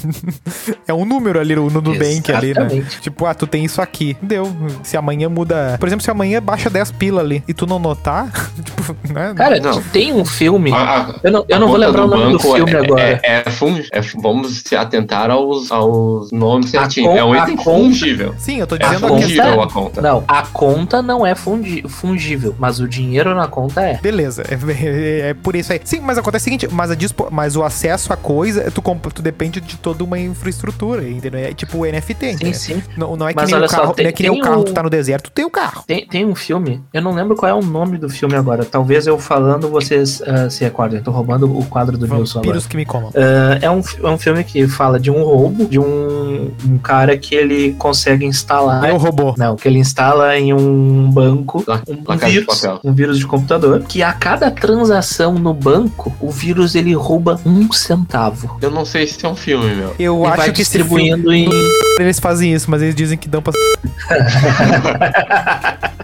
é um número ali no, no Nubank ali, né? Tipo, ah, tu tem isso aqui. Deu. Se amanhã muda. Por exemplo, se amanhã baixa 10 pila ali e tu não notar, tipo, né? Cara, Não. tem um filme. A- a- Eu não, eu a não vou lembrar o nome do filme é, agora. É, é é vamos se atentar aos, aos nomes A certinhos. É um a item fungível. Sim, eu tô É dizendo a conta- questão. fungível a conta. Não, a conta não é fundi- fungível, mas o dinheiro na conta é. Beleza, é, é- é por isso aí. Sim, mas acontece o seguinte, mas, a dispo- mas o acesso à coisa, tu, tu depende de toda uma infraestrutura, entendeu? É tipo o NFT, Sim, entendeu? sim. Não, não é que Mas nem o olha só, carro, tem- não é que nem o carro, o- tu tá no deserto, tu tem o carro. Tem, tem um filme, eu não lembro qual é o nome do filme agora. Talvez eu falando vocês ah, se recordem. Eu tô roubando o quadro do Nilson agora. Vampiros que me comam. Ah, é, um, é um filme que fala de um roubo, de um, um cara que ele consegue instalar. É o robô. Não, que ele instala em um banco La- um, um vírus, um vírus de computador, que a cada transação no banco, o vírus ele rouba um centavo. Eu não sei se é um filme, meu. Eu e acho vai que distribuindo em. eles fazem isso, mas eles dizem que dão pra...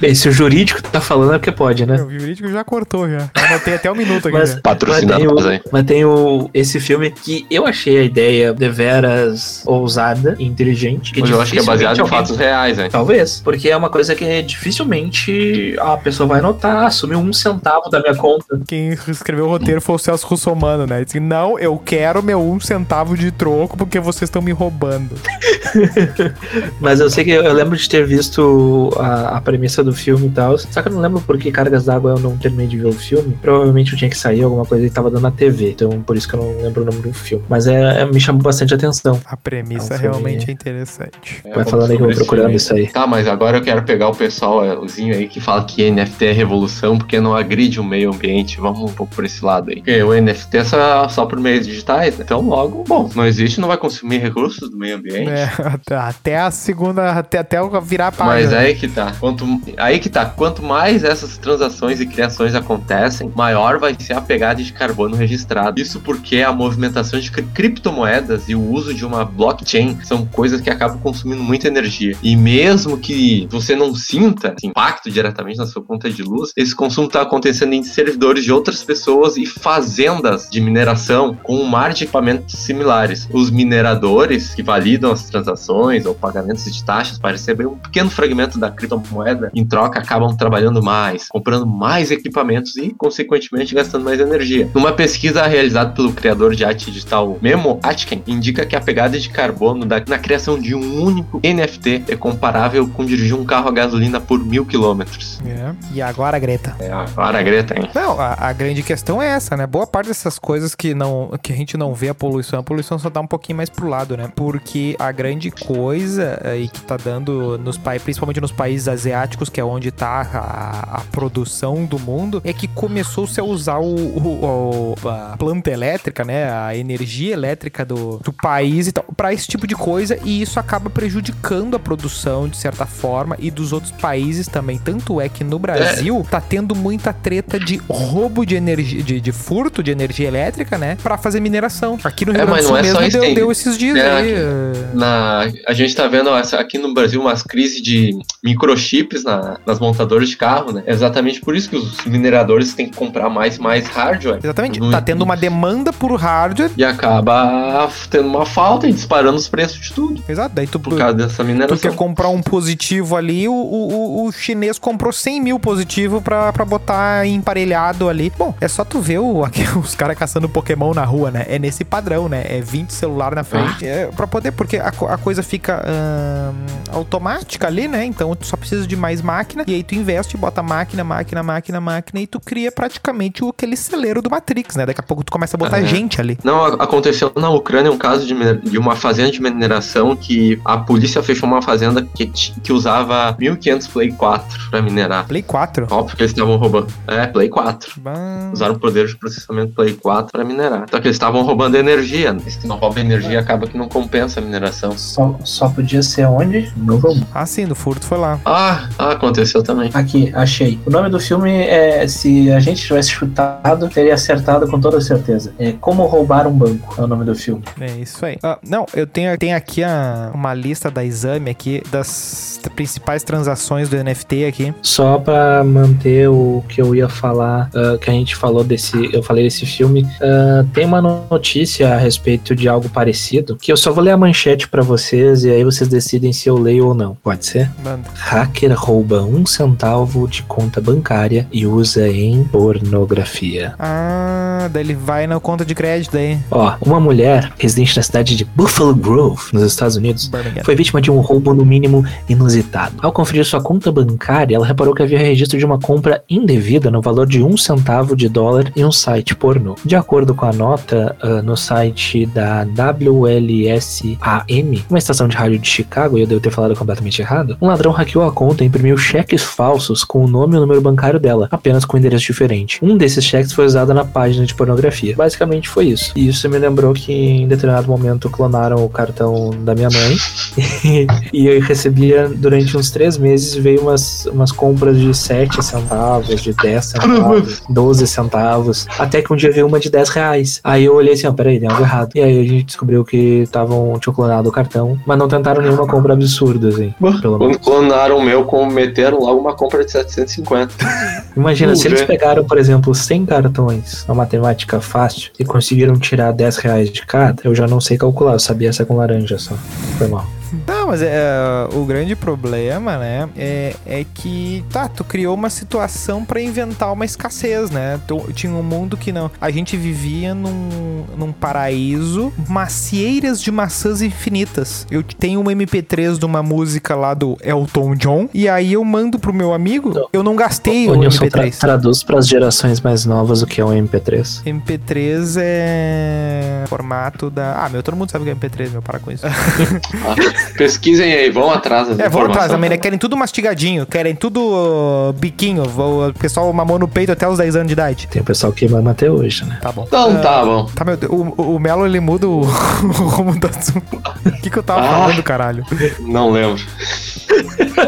Bem, se o jurídico tá falando é porque pode, né? O jurídico já cortou, já. Anotei até um minuto aqui. Mas- já. Patrocinado Mas tem, o, aí. mas tem o, esse filme que eu achei a ideia deveras ousada e inteligente. Mas eu acho que é baseado em fatos reais, hein? Talvez, porque é uma coisa que dificilmente a pessoa vai notar. "Ah, Sumiu um centavo da minha conta. Quem escreveu o roteiro foi o Celso Russomano, né? Ele disse, não, eu quero meu um centavo de troco porque vocês estão me roubando. Mas eu sei que eu, eu lembro de ter visto a, a premissa do filme e tal. Só que eu não lembro por que Cargas d'Água eu não terminei de ver o filme. Provavelmente eu tinha que sair alguma coisa e tava dando na TV. Então por isso que eu não lembro o nome do filme. Mas é, é- me chamou bastante atenção. A premissa É filme- realmente é interessante. É, Vai vamos falando aí que eu vou esse procurando isso aí. Tá, mas agora eu quero pegar o pessoalzinho aí que fala que NFT é revolução porque não agride o meio ambiente. Vamos um pouco por esse lado aí. Porque o NFT é só, só por meios digitais, né? Então logo, bom, não existe, não vai consumir recursos do meio ambiente. É, até- a segunda, até, até virar página. Mas aí que tá. Quanto, aí que tá. Quanto mais essas transações e criações acontecem, maior vai ser a pegada de carbono registrado. Isso porque a movimentação de cri- criptomoedas e o uso de uma blockchain são coisas que acabam consumindo muita energia. E mesmo que você não sinta esse impacto diretamente na sua conta de luz, esse consumo está acontecendo em servidores de outras pessoas e fazendas de mineração com um mar de equipamentos similares. Os mineradores que validam as transações ou pagamentos de taxas para receber um pequeno fragmento da criptomoeda em troca acabam trabalhando mais, comprando mais equipamentos e, consequentemente, gastando mais energia. Numa pesquisa realizada pelo criador de arte digital Memo Atkin, indica que a pegada de carbono da- na criação de um único NFT é comparável com dirigir um carro a gasolina por mil quilômetros. É. E agora, Greta? É, a Greta, hein? Não, a, a grande questão é essa, né? Boa parte dessas coisas que não que a gente não vê a poluição, a poluição só tá um pouquinho mais pro lado, né? Porque a grande coisa aí que tá dando nos países, principalmente nos países asiáticos, que é onde tá a, a produção do mundo, é que começou-se a usar o, o- o- a planta elétrica, né? A energia elétrica do, do país e tal, pra esse tipo de coisa, e isso acaba prejudicando a produção de certa forma e dos outros países também. Tanto é que no Brasil tá tendo muita treta de roubo de energia, de, de furto de energia elétrica, né? Pra fazer mineração. Aqui no Rio É, Grande do Sul é mesmo deu, deu esses dias É, aí. eh, Na, a gente tá vendo aqui no Brasil umas crises de microchips na, na- nas montadoras de carro, né? É exatamente por isso que os mineradores têm que comprar mais e mais hardware. Exatamente. No- Tá tendo uma demanda por hardware. E acaba tendo uma falta e disparando os preços de tudo. Exato. Daí tu, Por causa dessa tu mineração. quer comprar um positivo ali, o, o, o- chinês comprou 100 mil positivo pra, pra botar emparelhado ali. Bom, é só tu ver o, aqui, os caras caçando Pokémon na rua, né? É nesse padrão, né? É 20 celular na frente. É, pra poder, porque a, a coisa fica ahn, automática ali, né? Então tu só precisa de mais máquina. E aí tu investe, bota máquina, máquina, máquina, máquina. E tu cria praticamente o- aquele celeiro do Matrix, né? Daqui a pouco tu começa a botar Aham. gente ali. Não, aconteceu na Ucrânia um caso de, de uma fazenda de mineração que a polícia fechou uma fazenda que, que usava 1500 Play 4 pra minerar. Play 4. Óbvio que eles estavam roubando. É, Play 4. Bah. Usaram o poder de processamento Play 4 pra minerar. Só que eles estavam roubando energia. Se não rouba energia, acaba que não compensa a mineração. Só, só podia ser onde? Novo Mundo. Ah, sim, do furto foi lá. Ah, ah, aconteceu também. Aqui, achei. O nome do filme é, se a gente tivesse chutado, teria acertado com toda certeza. É Como Roubar um Banco, é o nome do filme. É isso aí. Ah, não, eu tenho, tenho aqui a- uma lista da exame aqui das principais transações do NFT aqui. Só pra manter o que eu ia falar, ah, que a gente falou desse, eu falei desse filme, ah, tem uma notícia a respeito de algo parecido, que eu só vou ler a manchete pra vocês e aí vocês decidem se eu leio ou não. Pode ser? Manda. Hacker rouba um centavo de conta bancária e usa em pornografia. Ah, daí ele vai na conta de crédito aí. Ó, uma mulher residente na cidade de Buffalo Grove, nos Estados Unidos, Birmingham. foi vítima de um roubo no mínimo inusitado. Ao conferir sua conta bancária, ela reparou que havia registro de uma compra indevida no valor de um centavo de dólar em um site pornô. De acordo com a nota ah, no site da WLSAM, uma estação de rádio de Chicago, e eu devo ter falado completamente errado, um ladrão hackeou a conta e imprimiu cheques falsos com o nome e o número bancário dela, apenas com um endereço diferente. Um desses cheques foi usado na página de pornografia. Basicamente foi isso. E isso me lembrou que em determinado momento clonaram o cartão da minha mãe e eu recebia durante uns três meses veio umas, umas compras de 7 centavos, de 10 centavos, 12 centavos, até que um dia veio uma de 10 reais. Aí eu olhei assim, ó, peraí, tem algo errado. E aí a gente descobriu que estavam, tinham clonado o cartão, mas não tentaram nenhuma compra absurda, assim. Pelo menos. Quando clonaram o meu, cometeram logo uma compra de 750. Imagina, se eles pegaram, por exemplo, 100 cartões, uma matemática fácil, e conseguiram tirar 10 reais de cada, eu já não sei calcular, eu sabia essa com laranja só. Foi mal. Não, mas é, o grande problema, né, é, é que, tá, tu criou uma situação pra inventar uma escassez, né? Tu, tinha um mundo que não. A gente vivia num, num paraíso, macieiras de maçãs infinitas. Eu tenho um MP3 de uma música lá do Elton John, e aí eu mando pro meu amigo, eu não gastei Ô, o Nilson, tra MP3. traduz para as gerações mais novas o que é um MP3. MP3 é formato da. Ah, meu, todo mundo sabe o que é MP3, meu, para com isso. Ah, pesquisem aí, vão atrás das É, vão atrás também, né? Querem tudo mastigadinho, querem tudo uh, biquinho. O pessoal mamou no peito até os 10 anos de idade. Tem o pessoal que mama até hoje, né? Tá bom. Então tá bom. Tá, meu Deus, o, o Melo ele muda o, o rumo do assunto. O que, que eu tava Ah. falando, caralho? Não lembro.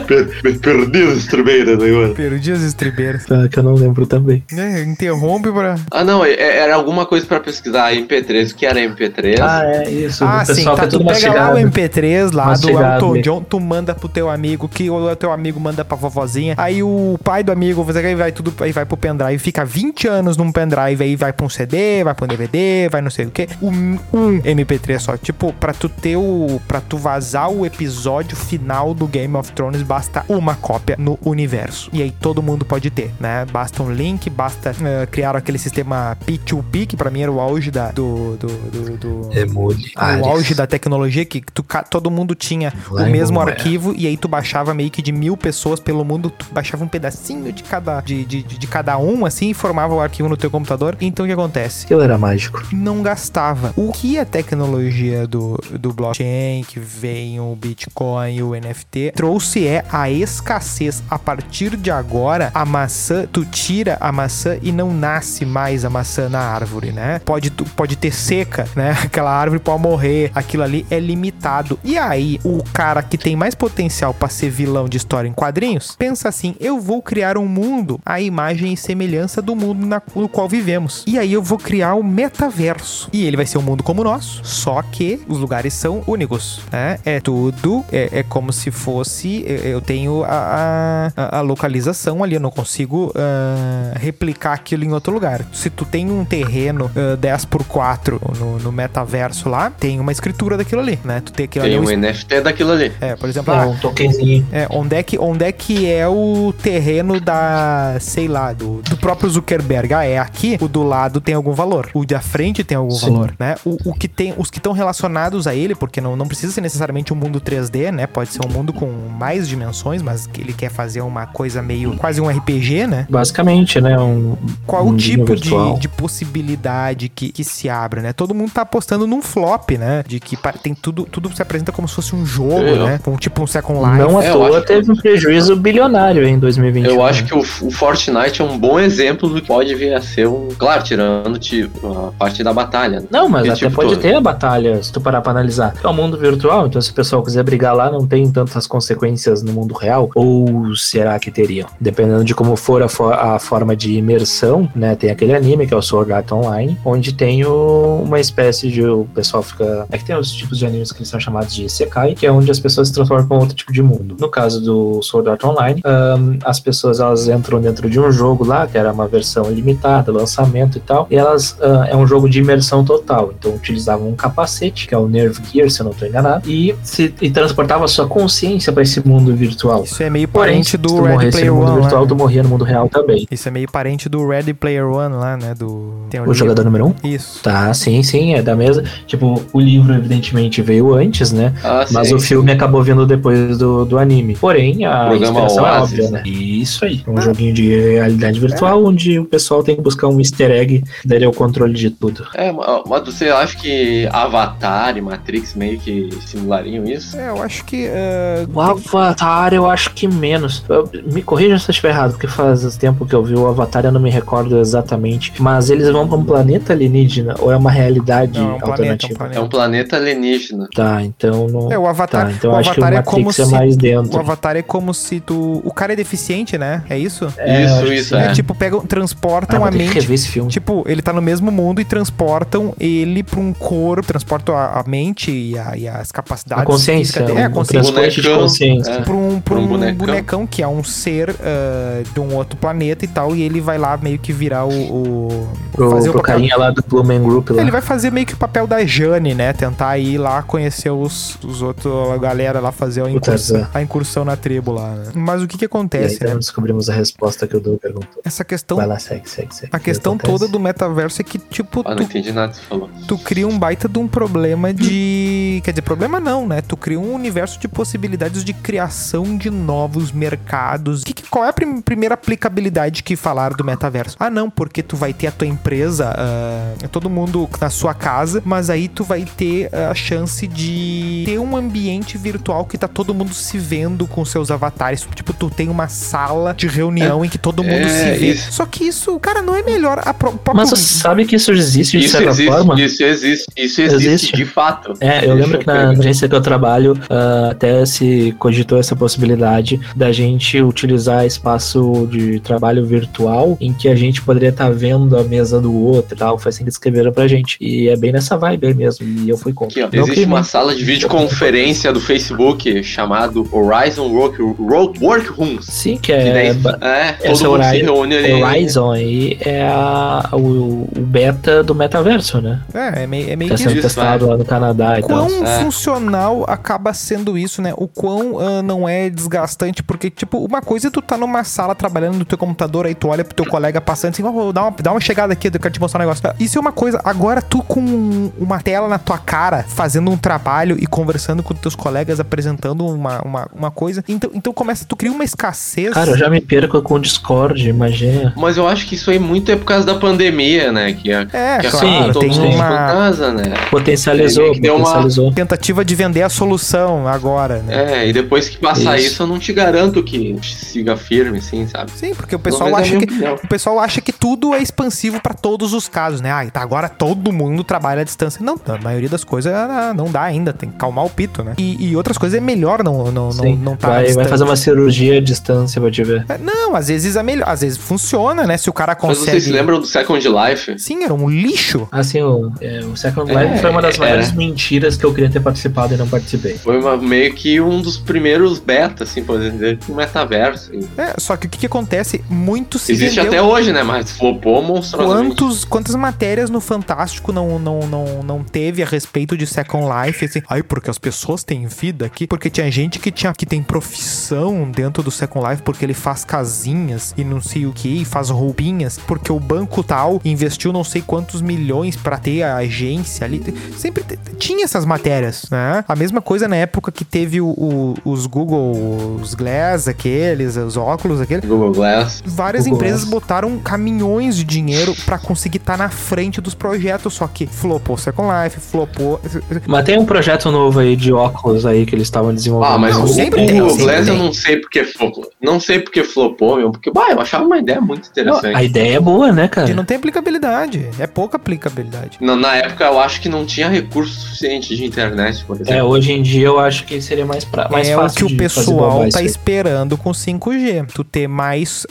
Per- per- Perdi os estribeiras agora. Perdi as estribeiras. Tá, que eu não lembro também. É, interrompe pra. Ah, não, é- era alguma coisa pra pesquisar MP3. O que era MP3? Ah, é isso. Ah, o sim, pessoal tá. que é Tu tudo pega lá mastigado. o MP3 lá do. Elton John, tu manda pro teu amigo, que o teu amigo manda pra vovozinha. Aí o pai do amigo, você aí vai tudo, aí vai pro pendrive, fica 20 anos num pendrive, aí vai pra um CD, vai pra um DVD, vai não sei o que. Um, um MP3 só. Tipo, pra tu ter o. pra tu vazar o episódio final do Game of Thrones, basta uma cópia no universo. E aí todo mundo pode ter, né? Basta um link, basta eh, criar aquele sistema P2P, que pra mim era o auge da, do, do, do, do- Emule. o auge da tecnologia que tu, todo mundo tinha Lá o mesmo arquivo e aí tu baixava meio que de mil pessoas pelo mundo, tu baixava um pedacinho de cada de, de, de cada um assim e formava o arquivo no teu computador. Então o que acontece? Aquilo era mágico. Não gastava. O que a tecnologia do, do blockchain, que vem o Bitcoin e o NFT, trouxe é a escassez. A partir de agora, a maçã, tu tira a maçã e não nasce mais a maçã na árvore, né? Pode, pode ter seca, né? Aquela árvore pode morrer. Aquilo ali é limitado. E aí, o cara que tem mais potencial pra ser vilão de história em quadrinhos, pensa assim: eu vou criar um mundo à imagem e semelhança do mundo na- no qual vivemos. E aí eu vou criar o metaverso. E ele vai ser um mundo como o nosso, só que os lugares são únicos, né? É tudo, é, é como se fosse. eu tenho a, a, a localização ali, eu não consigo ah, replicar aquilo em outro lugar. Se tu tem um terreno ah, 10x4 no, no metaverso lá, tem uma escritura daquilo ali, né? Tu tem aquilo Tem ali. um NFT daquilo ali. É, por exemplo, É ah, um tokenzinho. é, onde é, que, onde é que é o terreno da, sei lá, do, do próprio Zuckerberg? Ah, é aqui, o do lado tem algum valor. O da frente tem algum Sim. valor, né? O, o que tem, os que estão relacionados a ele, porque não, não precisa ser necessariamente um mundo 3D, né? Pode ser um mundo com mais dimensões, mas que ele quer fazer uma coisa meio, quase um RPG, né? Basicamente, né? Um, Qual o mundinho tipo de, de possibilidade que, que se abre, né? Todo mundo tá apostando num flop, né? De que tem tudo, tudo se apresenta como se fosse um jogo, É. né? Com tipo um Second Life. Não à É, eu toa teve um prejuízo bilionário em 2021. Eu acho que o, o Fortnite é um bom exemplo do que pode vir a ser um. Claro, tirando tipo, a parte da batalha. né? Não, mas até tipo, pode tô- ter a batalha, se tu parar pra analisar. É um mundo virtual, então se o pessoal quiser brigar lá, não tem tantas consequências no mundo real. Ou será que teriam? Dependendo de como for a, fo- a forma de imersão, né? Tem aquele anime que é o Sword Art Online, onde tem o- uma espécie de. O pessoal fica. É que tem os tipos de animes que eles são chamados de Isekai, que é onde as pessoas se transformam em outro tipo de mundo. No caso do Sword Art Online, ahn, as pessoas elas entram dentro de um jogo lá, que era uma versão limitada, lançamento e tal, e elas ah, é um jogo de imersão total. Então utilizavam um capacete, que é o Nerve Gear, se eu não estou enganado, e, se, e transportava a sua consciência para esse mundo virtual. Isso é meio Porém, parente se do morresse Player no mundo One. virtual, lá, tu né? morria no mundo real também. Isso é meio parente do Ready Player One lá, né? Do. Tem um O livro. jogador número um? Isso. Tá, sim, sim, é da mesma. Tipo, o livro, evidentemente, veio antes, né? Ah, Mas sim. o filme acabou vindo depois do, do anime. Porém, a Programa inspiração é Oasis, óbvia, né? né? Isso aí. Um joguinho de realidade virtual onde o pessoal tem que buscar um easter egg que daria o controle de tudo. É, ma- mas você acha que Avatar e Matrix meio que simulariam isso? É, eu acho que. ah, O Avatar, eu acho que menos. Eu- me corrija se eu estiver errado, porque faz tempo que eu vi o Avatar, eu não me recordo exatamente. Mas eles vão pra um planeta alienígena ou é uma realidade Não, é um planeta, alternativa? um planeta. É um planeta alienígena. Tá, então não. É, o Avatar, Tá, então o acho que o Avatar é como é se. mais O. Avatar é como se tu. O cara é deficiente, né? É isso? É, Isso, que isso, sim. É, é. tipo, pegam, Ah, transportam vou a que mente. rever esse filme. Tipo, ele tá no mesmo mundo e transportam ele pra um corpo, transportam a, a mente e, a- e as capacidades. A consciência, físicas dele. É, a um consciência. transplante de consciência. é. Pra um, pra um um bonecão. bonecão. que é um ser ah, de um outro planeta e tal, e ele vai lá meio que virar o. o Pro, fazer o pro papel- carinha lá do Blue Man Group lá. Ele vai fazer meio que o papel da Jane, né? Tentar ir lá conhecer os, os outros, a galera lá, fazer a incursão, Tarzan. a incursão na tribo lá, né? Mas o que que E aí acontece, então né? descobrimos a resposta que o Doug perguntou. Essa questão, Vai lá, segue, segue, segue. a questão que acontece? toda do metaverso é que, tipo, Ah, não tu, entendi nada que você falou. tu cria um baita de um problema de... Quer dizer, problema não, né? Tu cria um universo de possibilidades de criação de novos mercados. Que, que- qual é a prim- primeira aplicabilidade que falaram do metaverso? Ah, não, porque tu vai ter a tua empresa, ah, todo mundo na sua casa, mas aí tu vai ter a chance de ter um ambiente virtual que tá todo mundo se vendo com seus avatares. Tipo, tu tem uma sala de reunião em que todo mundo É, se vê. isso. Só que isso, cara, não é melhor. A pro- Mas você sabe que isso existe de Isso certa existe, forma? isso existe, isso existe, Existe. de fato. É, eu lembro que na agência que eu trabalho ah, até se cogitou essa possibilidade da gente utilizar espaço de trabalho virtual em que a gente poderia estar vendo a mesa do outro e tal. Foi assim que descreveram pra gente. E é bem nessa vibe aí mesmo. E eu fui contra. Aqui, ó, existe que- uma sala de videoconferência do Facebook chamado Horizon Work, Work, Workrooms. Sim, que Que daí, é. é, todo mundo se Horizon- reúne ali. Horizon aí é a- o, o beta do metaverso, né? É, é meio, é meio Tá que sendo isso, testado lá no Canadá e tal. quão É. funcional acaba sendo isso, né? O quão ah, não é desgastante, porque, tipo, uma coisa é tu tá numa sala trabalhando no teu computador, aí tu olha pro teu colega passando assim, oh, dá, uma, dá uma chegada aqui, eu quero te mostrar um negócio. Isso é uma coisa, agora tu com uma tela na tua cara, fazendo um trabalho e conversando com teus colegas, apresentando uma, uma, uma coisa, então, então começa, tu cria uma escassez. Cara, eu já me perco com o Discord, imagina. Mas eu acho que isso aí muito é por causa da pandemia, né? Que, a, É, que claro, todo tem uma casa, né? Potencializou, que deu uma- potencializou. tentativa de vender a solução agora, né? É, e depois que passar Isso. isso. eu não te garanto que siga firme, assim, sabe? Sim, porque o pessoal é a acha que opinião. O pessoal acha que tudo é expansivo pra todos os casos, né? Ah, tá, agora todo mundo trabalha à distância. Não, a maioria das coisas ah, não dá ainda, tem que calmar o pito, né? E, e outras coisas é melhor não, não, não, Sim, não tá à vai, vai fazer uma cirurgia à distância pra te ver. É, Não, às vezes é melhor, às vezes funciona, né? Se o cara Mas consegue. vocês se lembram do Second Life? Sim, era um lixo. Assim, o, é, o Second Life É, foi uma das é. maiores mentiras que eu queria ter participado e não participei. Foi uma- meio que um dos primeiros primeiros beta, assim, por exemplo, do metaverso. E É, só que o que, que acontece? Muito se Existe vendeu. até hoje, né? Mas flopou monstruosamente. Quantos, quantas matérias no Fantástico não, não, não, não teve a respeito de Second Life? Assim, Ai, porque as pessoas têm vida aqui. Porque tinha gente que, tinha, que tem profissão dentro do Second Life porque ele faz casinhas e não sei o que, e faz roupinhas. Porque o banco tal investiu não sei quantos milhões pra ter a agência ali. Sempre tinha essas matérias, né? A mesma coisa na época que teve o- o- os Google, os Glass, aqueles, os óculos, aqueles. Google Glass. Várias Google empresas Glass. botaram caminhões de dinheiro pra conseguir estar na frente dos projetos, só que flopou Second Life, flopou. Mas tem um projeto novo aí de óculos aí que eles estavam desenvolvendo. Ah, mas Não, o, sempre o tem, Google sempre Glass eu tem. não sei porque flopou. Não sei porque flopou, meu. Porque, bah, eu achava uma ideia muito interessante. A ideia é boa, né, Que cara? não tem aplicabilidade. É pouca aplicabilidade. Na, na época eu acho que não tinha recurso suficiente de internet, por É, exemplo. hoje em dia eu acho que seria mais, pra, mais é o fácil que o de fazer pessoal tá aí. esperando com 5G. Tu ter mais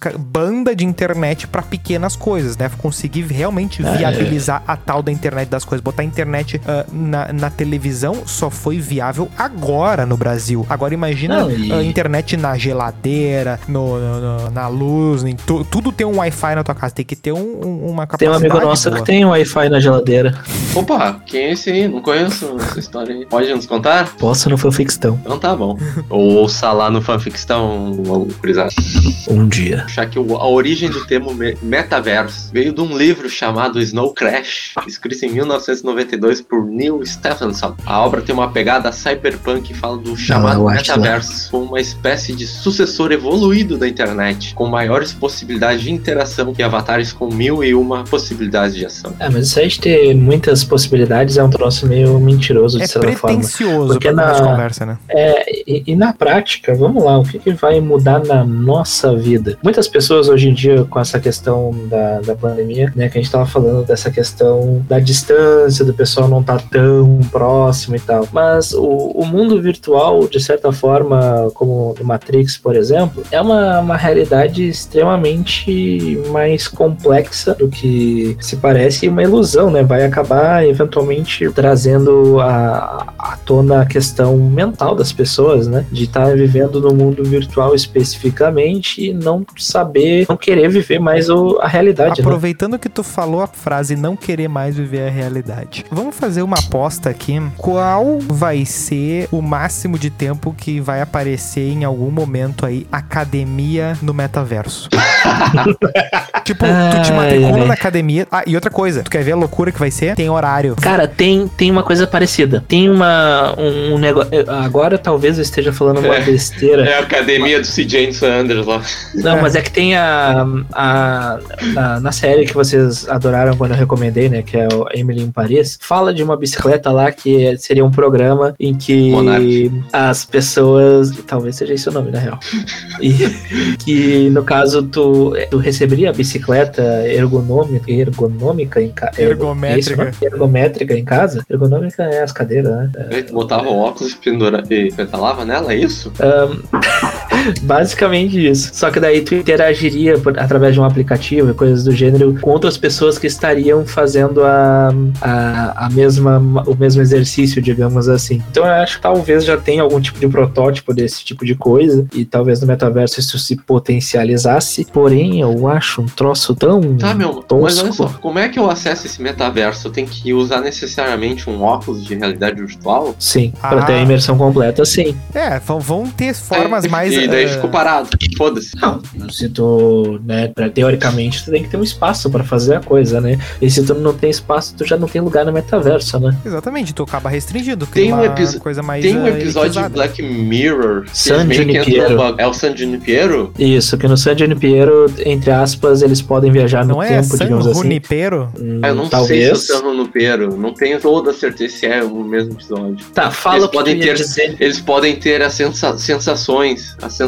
ca- banda de internet pra pequenas coisas, né? Conseguir realmente É. viabilizar a tal da internet das coisas. Botar a internet ah, na, na televisão só foi viável agora no Brasil. Agora imagina Não, e- a internet na geladeira, no, no- no- na luz, em tu- tudo tem um Wi-Fi na tua casa. Tem que ter um- um- uma Tem um capacidade amigo nosso boa. que tem um Wi-Fi na geladeira. Opa, quem é esse aí? Não conheço essa história aí. Pode nos contar? Posso no Fanfictão. Então tá bom. Ou ouça lá no Fanfictão, gurizada. Um dia. Achar que o- a origem do termo me- metaverso veio de um livro chamado Snow Crash, escrito em 1992 por Neil Stephenson. A obra tem uma pegada cyberpunk e fala do chamado eu acho metaverso como uma espécie de sucessor evoluído da internet, com maiores possibilidades de interação e avatares com mil e uma possibilidades de ação. É, mas isso aí de ter muitas possibilidades é um troço meio mentiroso, de É certa forma. pretencioso Porque na- conversa, né? É, e, e na prática, vamos lá, o que, que vai mudar na nossa vida? Muitas pessoas hoje em dia, com essa questão da, da pandemia, né, que a gente tava falando dessa questão da distância, do pessoal não tá tão próximo e tal. Mas o, o mundo virtual, de certa forma, como no Matrix, por exemplo, é uma, uma realidade extremamente mais complexa do que se parece e uma ilusão, né? Vai acabar eventualmente trazendo a, à tona a questão mental das pessoas, né? De estar vivendo no mundo virtual especificamente e não saber, não querer viver mais o- a realidade, né? Aproveitando que tu falou a frase não querer mais viver a realidade. Vamos fazer uma aposta aqui. Qual vai ser o máximo de tempo que vai aparecer em algum momento aí academia no metaverso? tipo, tu te matricula na academia. Ah, e outra coisa, tu quer ver a loucura que vai ser? Tem horário. Cara, tem, tem uma coisa parecida. Tem uma um, um negócio. Agora talvez eu esteja falando uma É. besteira. É a academia do CJ Sanders lá. Não, mas é que tem a. a na, na série que vocês adoraram quando eu recomendei, né? Que é o Emily em Paris. Fala de uma bicicleta lá que seria um programa em que Monarch. as pessoas. Talvez seja esse o nome, na real. E que no caso tu, tu receberia a bicicleta ergonômica, ergonômica em casa. Ergométrica. ergométrica em casa? Ergonômica é as cadeiras, né? Tu botava o óculos e pendura e pedalava nela, é isso? Basicamente isso. Só que daí tu interagiria por- através de um aplicativo e coisas do gênero com outras pessoas que estariam fazendo a, a, a mesma, o mesmo exercício, digamos assim. Então eu acho que talvez já tenha algum tipo de protótipo desse tipo de coisa e talvez no metaverso isso se potencializasse. Porém, eu acho um troço tão. Tá, meu, tosco. mas olha só, como é que eu acesso esse metaverso? Eu tenho que usar necessariamente um óculos de realidade virtual? Sim, pra Ah. ter a imersão completa, sim. É, vão, vão ter formas Aí- mais. E daí ficou parado. Foda-se. Não, se tu, né, pra- teoricamente, tu tem que ter um espaço pra fazer a coisa, né? E se tu não tem espaço, tu já não tem lugar no metaverso, né? Exatamente, tu acaba restringido. Tem um coisa mais. Tem um eh, episódio de. Black Mirror. que San Junipero. no É o San Junipero? Isso, que no San Junipero, entre aspas, eles podem viajar no Não é tempo, San digamos assim. Junipero? Hum, Ah, eu não talvez. sei se é o San Junipero. Não tenho toda a certeza se é o mesmo episódio. Tá, fala Eles o que podem ter- dizer. Eles podem ter as sensa- sensações, as sensações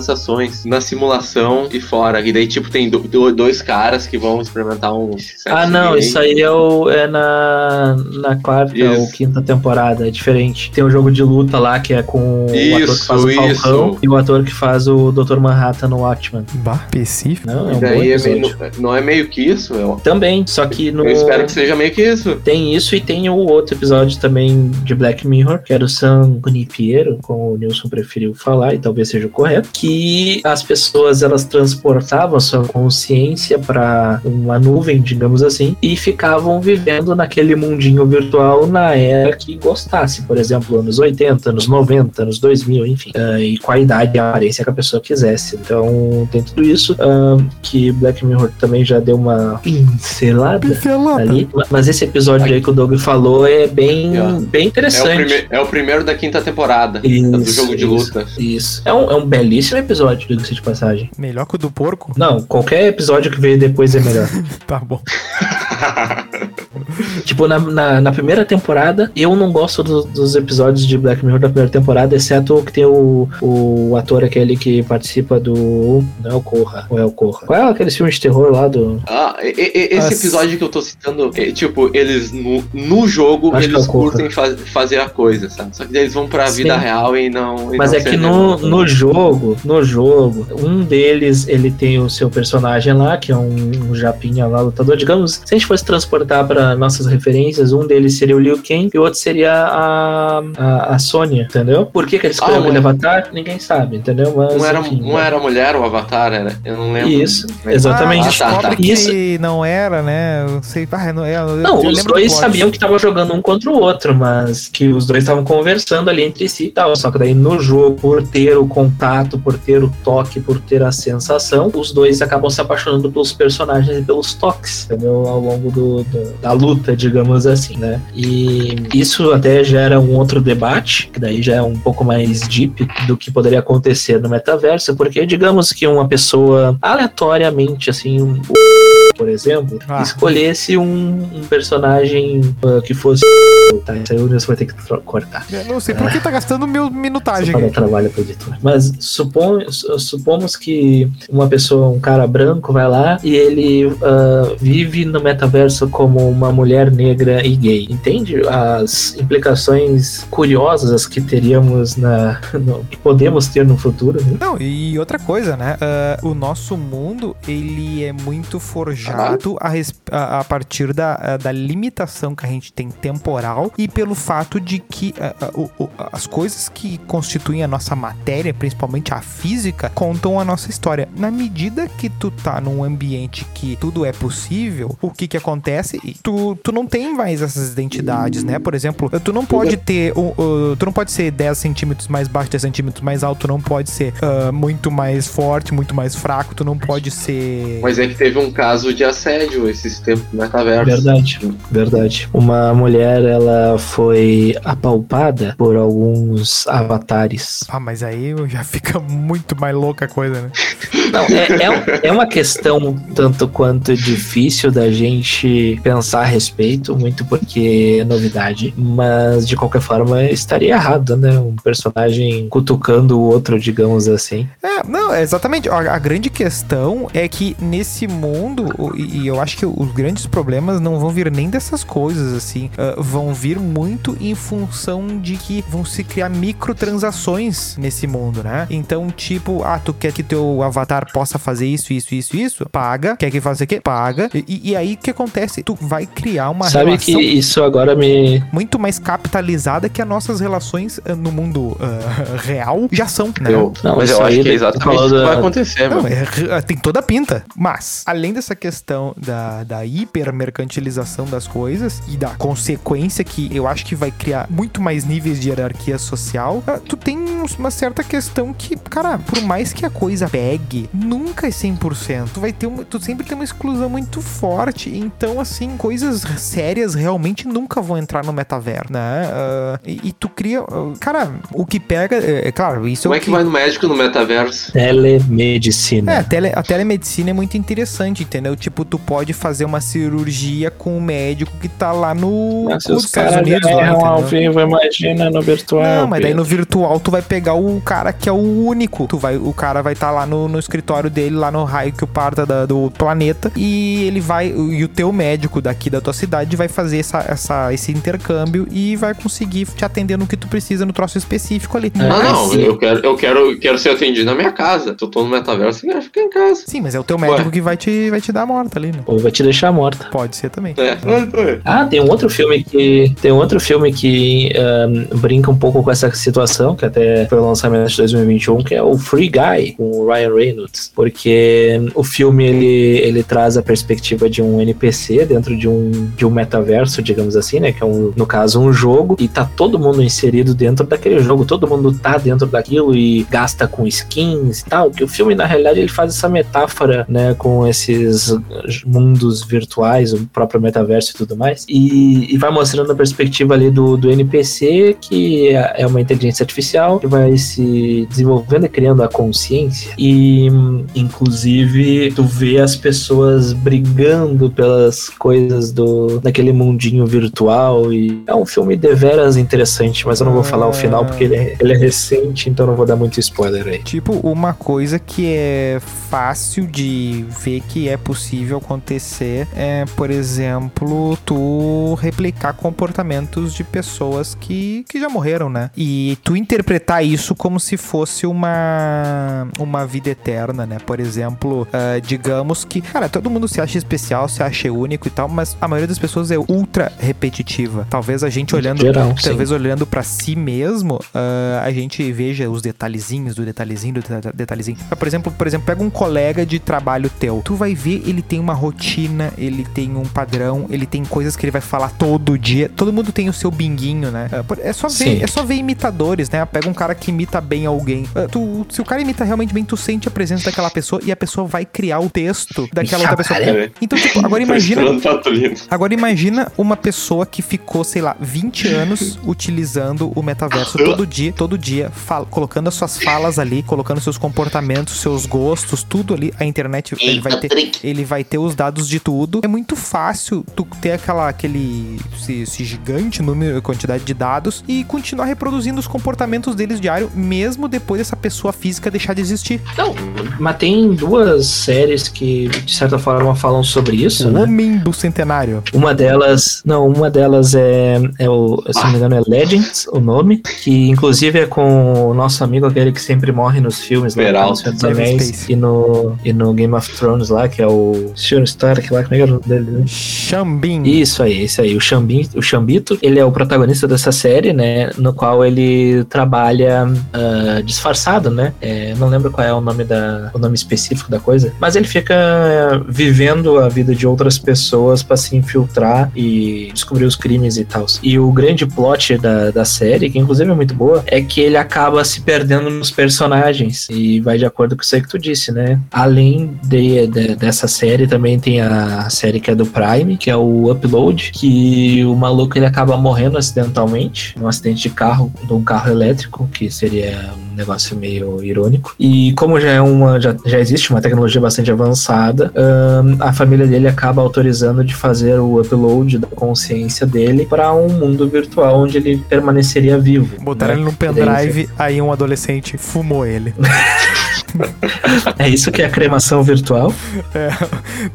na simulação e fora. E daí, tipo, tem do- do- dois caras que vão experimentar um. Ah, não, gay. isso aí é, o, é na, na quarta Isso. ou quinta temporada, é diferente. Tem um jogo de luta lá que é com o ator que Isso, faz o Falcão isso. e o ator que faz o Dr. Manhattan no Watchmen. Bah, específico. Não, é E um daí é meio- não é meio que isso, eu, Também, só que no. eu espero que seja meio que isso. Tem isso e tem o outro episódio também de Black Mirror, que era o San Gunipiero, como o Nilson preferiu falar, e talvez seja o correto, que as pessoas elas transportavam sua consciência para uma nuvem, digamos assim, e ficavam vivendo naquele mundinho virtual na era que gostasse, por exemplo, anos 80, anos 90, anos 2000, enfim, ah, e com a idade e a aparência que a pessoa quisesse. Então, tem tudo isso ah, que Black Mirror também já deu uma pincelada Pincelada. ali. Ma- Mas esse episódio aí que o Doug falou é bem, Yeah. bem É o, interessante. é o primeiro da quinta temporada é do Isso, jogo de isso. luta. Isso. É um, é um belíssimo episódio, diga-se de passagem. Melhor que o do porco? Não, qualquer episódio que veio depois é melhor. Tá bom. tipo, na, na, na primeira temporada, eu não gosto do- dos episódios de Black Mirror da primeira temporada, exceto o que tem o, o ator aquele que participa do. Não é o Corra, ou é o Corra? Qual é aquele filme de terror lá do. Ah, e- e- esse Nossa. episódio que eu tô citando, é, tipo, eles no, no jogo, Acho que eles é curtem fa- fazer a coisa, sabe? Só que daí eles vão pra vida Sim. real e não. e Mas não é que no, mesmo. no jogo, no jogo, um deles, ele tem o seu personagem lá, que é um, um japinha lá, lutador. Digamos, se a gente fosse transportar nossas referências, um deles seria o Liu Kang e o outro seria a, a, a Sônia, entendeu? Por que, que eles escolheram Ah, aquele um- avatar? Ninguém sabe, entendeu? Mas, Um era, enfim, um né? era mulher, o Avatar era. Eu não lembro. Isso, Mas- exatamente. Ah, tá, Descobre tá. que Isso. não era, né? Eu sei. Ah, não, é, eu, Não, eu os do dois plot. sabiam que estavam jogando um contra o outro, mas que os dois estavam conversando ali entre si e tal. Só que daí no jogo, por ter o contato, por ter o toque, por ter a sensação, os dois acabam se apaixonando pelos personagens e pelos toques, entendeu? Ao longo do, do- da luta, digamos assim, né? E isso até gera um outro debate, que daí já é um pouco mais deep do que poderia acontecer no metaverso, porque digamos que uma pessoa aleatoriamente, assim, um por exemplo, Ah. escolhesse um, um personagem uh, que fosse. Tá, isso aí o Nilson vai ter que cortar. Eu não sei por que tá gastando meu minutagem. para trabalho pro editor. Mas supom, su- supomos que uma pessoa, um cara branco, vai lá e ele uh, vive no metaverso como uma mulher negra e gay. Entende as implicações curiosas que teríamos na. no- que podemos ter no futuro? né? Não, e outra coisa, né? ah, o nosso mundo, ele é muito forjado a, res- a- a partir da, da limitação que a gente tem temporal e pelo fato de que o- o- as coisas que constituem a nossa matéria, principalmente a física, contam a nossa história. Na medida que tu tá num ambiente que tudo é possível, o que que acontece? Tu, tu não tem mais essas identidades, né? Por exemplo, tu não pode ter. um, uh, tu não pode ser 10 centímetros mais baixo, 10 centímetros mais alto, tu não pode ser ah, muito mais forte, muito mais fraco, tu não pode ser. Mas é que teve um caso de assédio esses tempos no metaverso. Verdade, verdade. Uma mulher, ela foi apalpada por alguns avatares. Ah, mas aí já fica muito mais louca a coisa, né? Não, é, é, é uma questão tanto quanto difícil da gente pensar a respeito, muito porque é novidade, mas de qualquer forma estaria errado, né? Um personagem cutucando o outro, digamos assim. É, não, é exatamente. A, a grande questão é que nesse mundo, o- e, e eu acho que os grandes problemas não vão vir nem dessas coisas, assim. ah, vão vir muito em função de que vão se criar microtransações nesse mundo, né? Então, tipo, ah, tu quer que teu avatar possa fazer isso, isso, isso, isso? Paga. Quer que faça o quê? Paga. E, e aí o que acontece? Tu vai criar uma Sabe relação que isso agora me. muito mais capitalizada que as nossas relações ah, no mundo ah, real já são, né? Eu- Não, mas isso eu aí acho que é exatamente isso que vai acontecer, Não, mano. é- tem toda a pinta. Mas, além dessa questão da, da hipermercantilização das coisas e da consequência que eu acho que vai criar muito mais níveis de hierarquia social, ah, tu tem uma certa questão que, cara, por mais que a coisa pegue, nunca é 100%. Tu vai ter uma, tu sempre tem uma exclusão muito forte. Então, assim, coisas sérias realmente nunca vão entrar no metaverso, né? Ah, e, e tu cria. ah, cara, o que pega. É, é claro, isso Como é é o que vai no médico no metaverso? Telemedicina. é, a, tele- a telemedicina é muito interessante, entendeu? Tipo, tu pode fazer uma cirurgia com um médico que tá lá no Mas se nos os caras erram ao vivo, imagina no virtual. Não, mas daí no virtual tu vai pegar o cara que é o único. Tu vai, o cara vai estar lá no, no escritório dele, lá no raio que o parta da- do planeta, e ele vai, e o teu médico daqui da tua cidade vai fazer essa, essa- esse intercâmbio e vai conseguir te atender no que tu precisa no troço específico ali. Ah, Mas não, sim- eu quero, eu quero, quero ser atendido na minha casa. Se eu tô no metaverso, eu quero ficar em casa. Sim, mas é o teu médico Ué. que vai te, vai te dar morta ali, né? Ou vai te deixar morta. Pode ser também. É. Ah, tem um outro filme que tem um outro filme que ahn, brinca um pouco com essa situação, que até foi o lançamento de 2021, que é o Free Guy com o Ryan Reynolds, porque o filme ele, ele traz a perspectiva de um NPC dentro de um de um metaverso, digamos assim, né, que é um, no caso um jogo e tá todo mundo inserido dentro daquele jogo, todo mundo tá dentro daquilo e gasta com skins e tal, que o filme na realidade ele faz essa metáfora, né, com esses mundos virtuais, o próprio metaverso e tudo mais, e, e vai mostrando a perspectiva ali do, do NPC, que é é uma inteligência artificial que vai se desenvolvendo e criando a consciência, e inclusive tu vê as pessoas brigando pelas coisas do daquele mundinho virtual, e é um filme deveras interessante, mas eu não vou falar o final porque ele é, ele é recente, então não vou dar muito spoiler aí. Tipo, uma coisa que é fácil de ver que é possível acontecer é, por exemplo, tu replicar comportamentos de pessoas que, que já morreram, né? E tu interpretar isso como se fosse uma, uma vida eterna, né? Por exemplo, ah, digamos que, cara, todo mundo se acha especial, se acha único e tal, mas a maioria das pessoas é ultra repetitiva. Talvez a gente olhando Geral, sim. talvez olhando pra si mesmo, ah, a gente veja os detalhezinhos do detalhezinho do deta- detalhezinho. Por exemplo, por exemplo, pega um colega de trabalho teu. Tu vai ver, ele tem uma rotina, ele tem um padrão, ele tem coisas que ele vai falar todo dia. Todo mundo tem o seu binguinho, né? Ah, É só ver, Sim. é só ver imitadores, né? Pega um cara que imita bem alguém. Ah, tu- se o cara imita realmente bem, tu sente a presença daquela pessoa e a pessoa vai criar o texto daquela outra pessoa. Então, tipo, agora imagina. Agora imagina uma pessoa que ficou, sei lá, 20 anos utilizando o metaverso todo dia, todo dia, fal- colocando as suas falas ali, colocando seus comportamentos, seus gostos, tudo ali. A internet ele vai ter, ele vai ter os dados de tudo. É muito fácil tu ter aquela aquele esse, esse gigante número, quantidade de dados e continuar reproduzindo os comportamentos deles diário, mesmo depois dessa pessoa física deixar de existir. Não, mas tem duas séries que, de certa forma, falam sobre isso, O né? homem do centenário. Uma delas, não, uma delas é, é o, se não me engano, é Legends, o nome, que inclusive é com o nosso amigo, aquele que sempre morre nos filmes lá, Geralt. no e no, e no Game of Thrones lá, que é o Sr. Stark lá, como é que era o nome dele? né? Xambim. Isso aí, isso aí. O, Xambi, o Xambito, ele é o protagonista dessa série, né? No qual ele trabalha ah, disfarçado, né? É, não lembro qual é o nome, da, o nome específico da coisa, mas ele fica vivendo a vida de outras pessoas pra se infiltrar e descobrir os crimes e tal. E o grande plot da, da série, que inclusive é muito boa, é que ele acaba se perdendo nos personagens. E vai de acordo com isso aí que tu disse, né? Além de, de- dessa série, também tem a série que é do Prime, que é o Upload, que o maluco ele acaba morrendo acidentalmente, num acidente de carro, de um carro elétrico, que seria um negócio meio irônico. E como já é uma, já, já existe uma tecnologia bastante avançada, a família dele acaba autorizando de fazer o upload da consciência dele para um mundo virtual onde ele permaneceria vivo. Botaram né? ele num pendrive, aí um adolescente fumou ele. É isso que é a cremação virtual. É,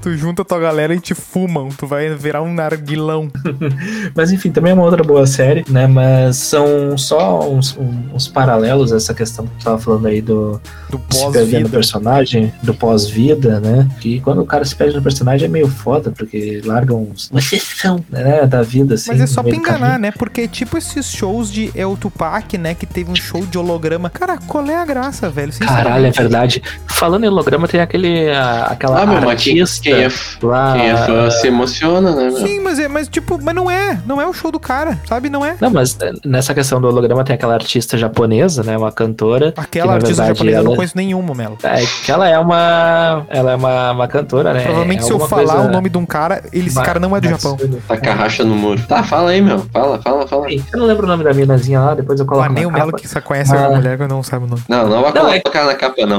tu junta tua galera e te fumam, tu vai virar um narguilão. Mas enfim, também é uma outra boa série, né? Mas são só uns, uns paralelos essa questão que tu tava falando aí do Do pós-vida. personagem, do pós-vida, né? Que quando o cara se perde no personagem é meio foda, porque largam uns- uma exceção, né? Da vida, assim. Mas é só pra enganar, caminho. né? Porque é tipo esses shows de El Tupac, né? Que teve um show de holograma. Cara, qual é a graça, velho? Caralho, é verdade. Falando em holograma, tem aquele, a- aquela Ah, meu, mas quem, artista quem é, f- lá... quem é fã se emociona, né, meu? Sim, mas é, mas tipo, mas não é. Não é o show do cara, sabe? Não é. Não, mas nessa questão do holograma tem aquela artista japonesa, né? Uma cantora. Aquela que, artista verdade, japonesa eu não ela- conheço nenhuma, Melo. É, que ela é uma. Ela é uma, uma cantora, né? Provavelmente é se eu falar coisa o nome de um cara, ele, esse cara não é do Japão. Matsuda. Tá com a racha no muro. Tá, fala aí, meu. Fala, fala, fala. Sim, Eu não lembro o nome da minazinha lá, depois eu coloco Ah, nem na o Melo capa. que só conhece a Ah. mulher que eu não sabe o nome. Não, não vai Não, é- colocar na capa, não.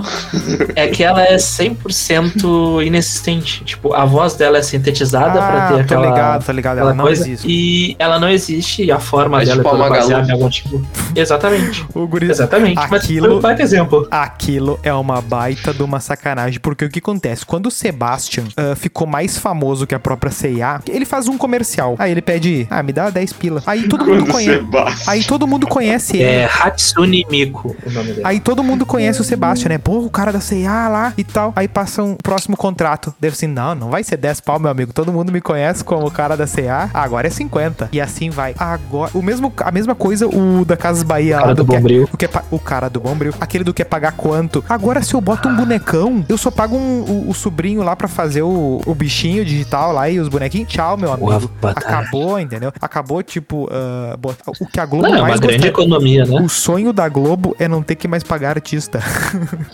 É que ela é 100% inexistente. Tipo, a voz dela é sintetizada pra ter tô aquela, ligado, tô ligado. Ela não coisa. existe. E ela não existe e a forma É dela tipo é toda baseada em algum tipo. Exatamente. O guri... Exatamente. Mas Aquilo- foi um baita exemplo. Aquilo é uma baita de uma sacanagem, porque o que acontece? Quando o Sebastian ah, ficou mais famoso que a própria C&A, ele faz um comercial. Aí ele pede, ah, me dá 10 pila. Aí todo mundo conhece. Aí todo mundo conhece ele. É Hatsune Miku o nome dele. Aí todo mundo conhece o Sebastian, né? Pô, o cara da C&A lá e tal. Aí passa um próximo contrato. Deve assim, não, não vai ser 10 pau, meu amigo. Todo mundo me conhece como o cara da C&A. Agora é 50. E assim vai. Agora, o mesmo, a mesma coisa o da Casas Bahia cara lá. do que é- Bombril. o, que é o cara do Bombril. Aquele do que é pagar quanto. Agora, se eu boto um bonecão, eu só pago um- o, o sobrinho lá pra fazer o, o bichinho digital lá e os bonequinhos. Tchau, meu amigo. Acabou, entendeu? Acabou, tipo, botar- o que a Globo Não, é uma mais grande gostaria- economia, né? o sonho da Globo é não ter que mais pagar artista.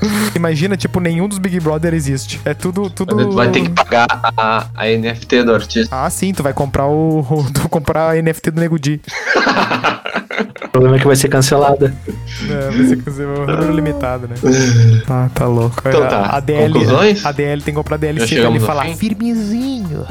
Imagina, tipo, nenhum dos Big Brother existe. É tudo, tudo. Tu vai ter que pagar a, a NFT do artista. Ah, sim, tu vai comprar o. tu vai comprar a NFT do Nego Di. O problema é que vai ser cancelada. É, vai ser número limitado, né? Ah, tá louco. Então A- tá. A DL. Conclusões? A DL tem que comprar DLC pra ele falar fim? firmezinho.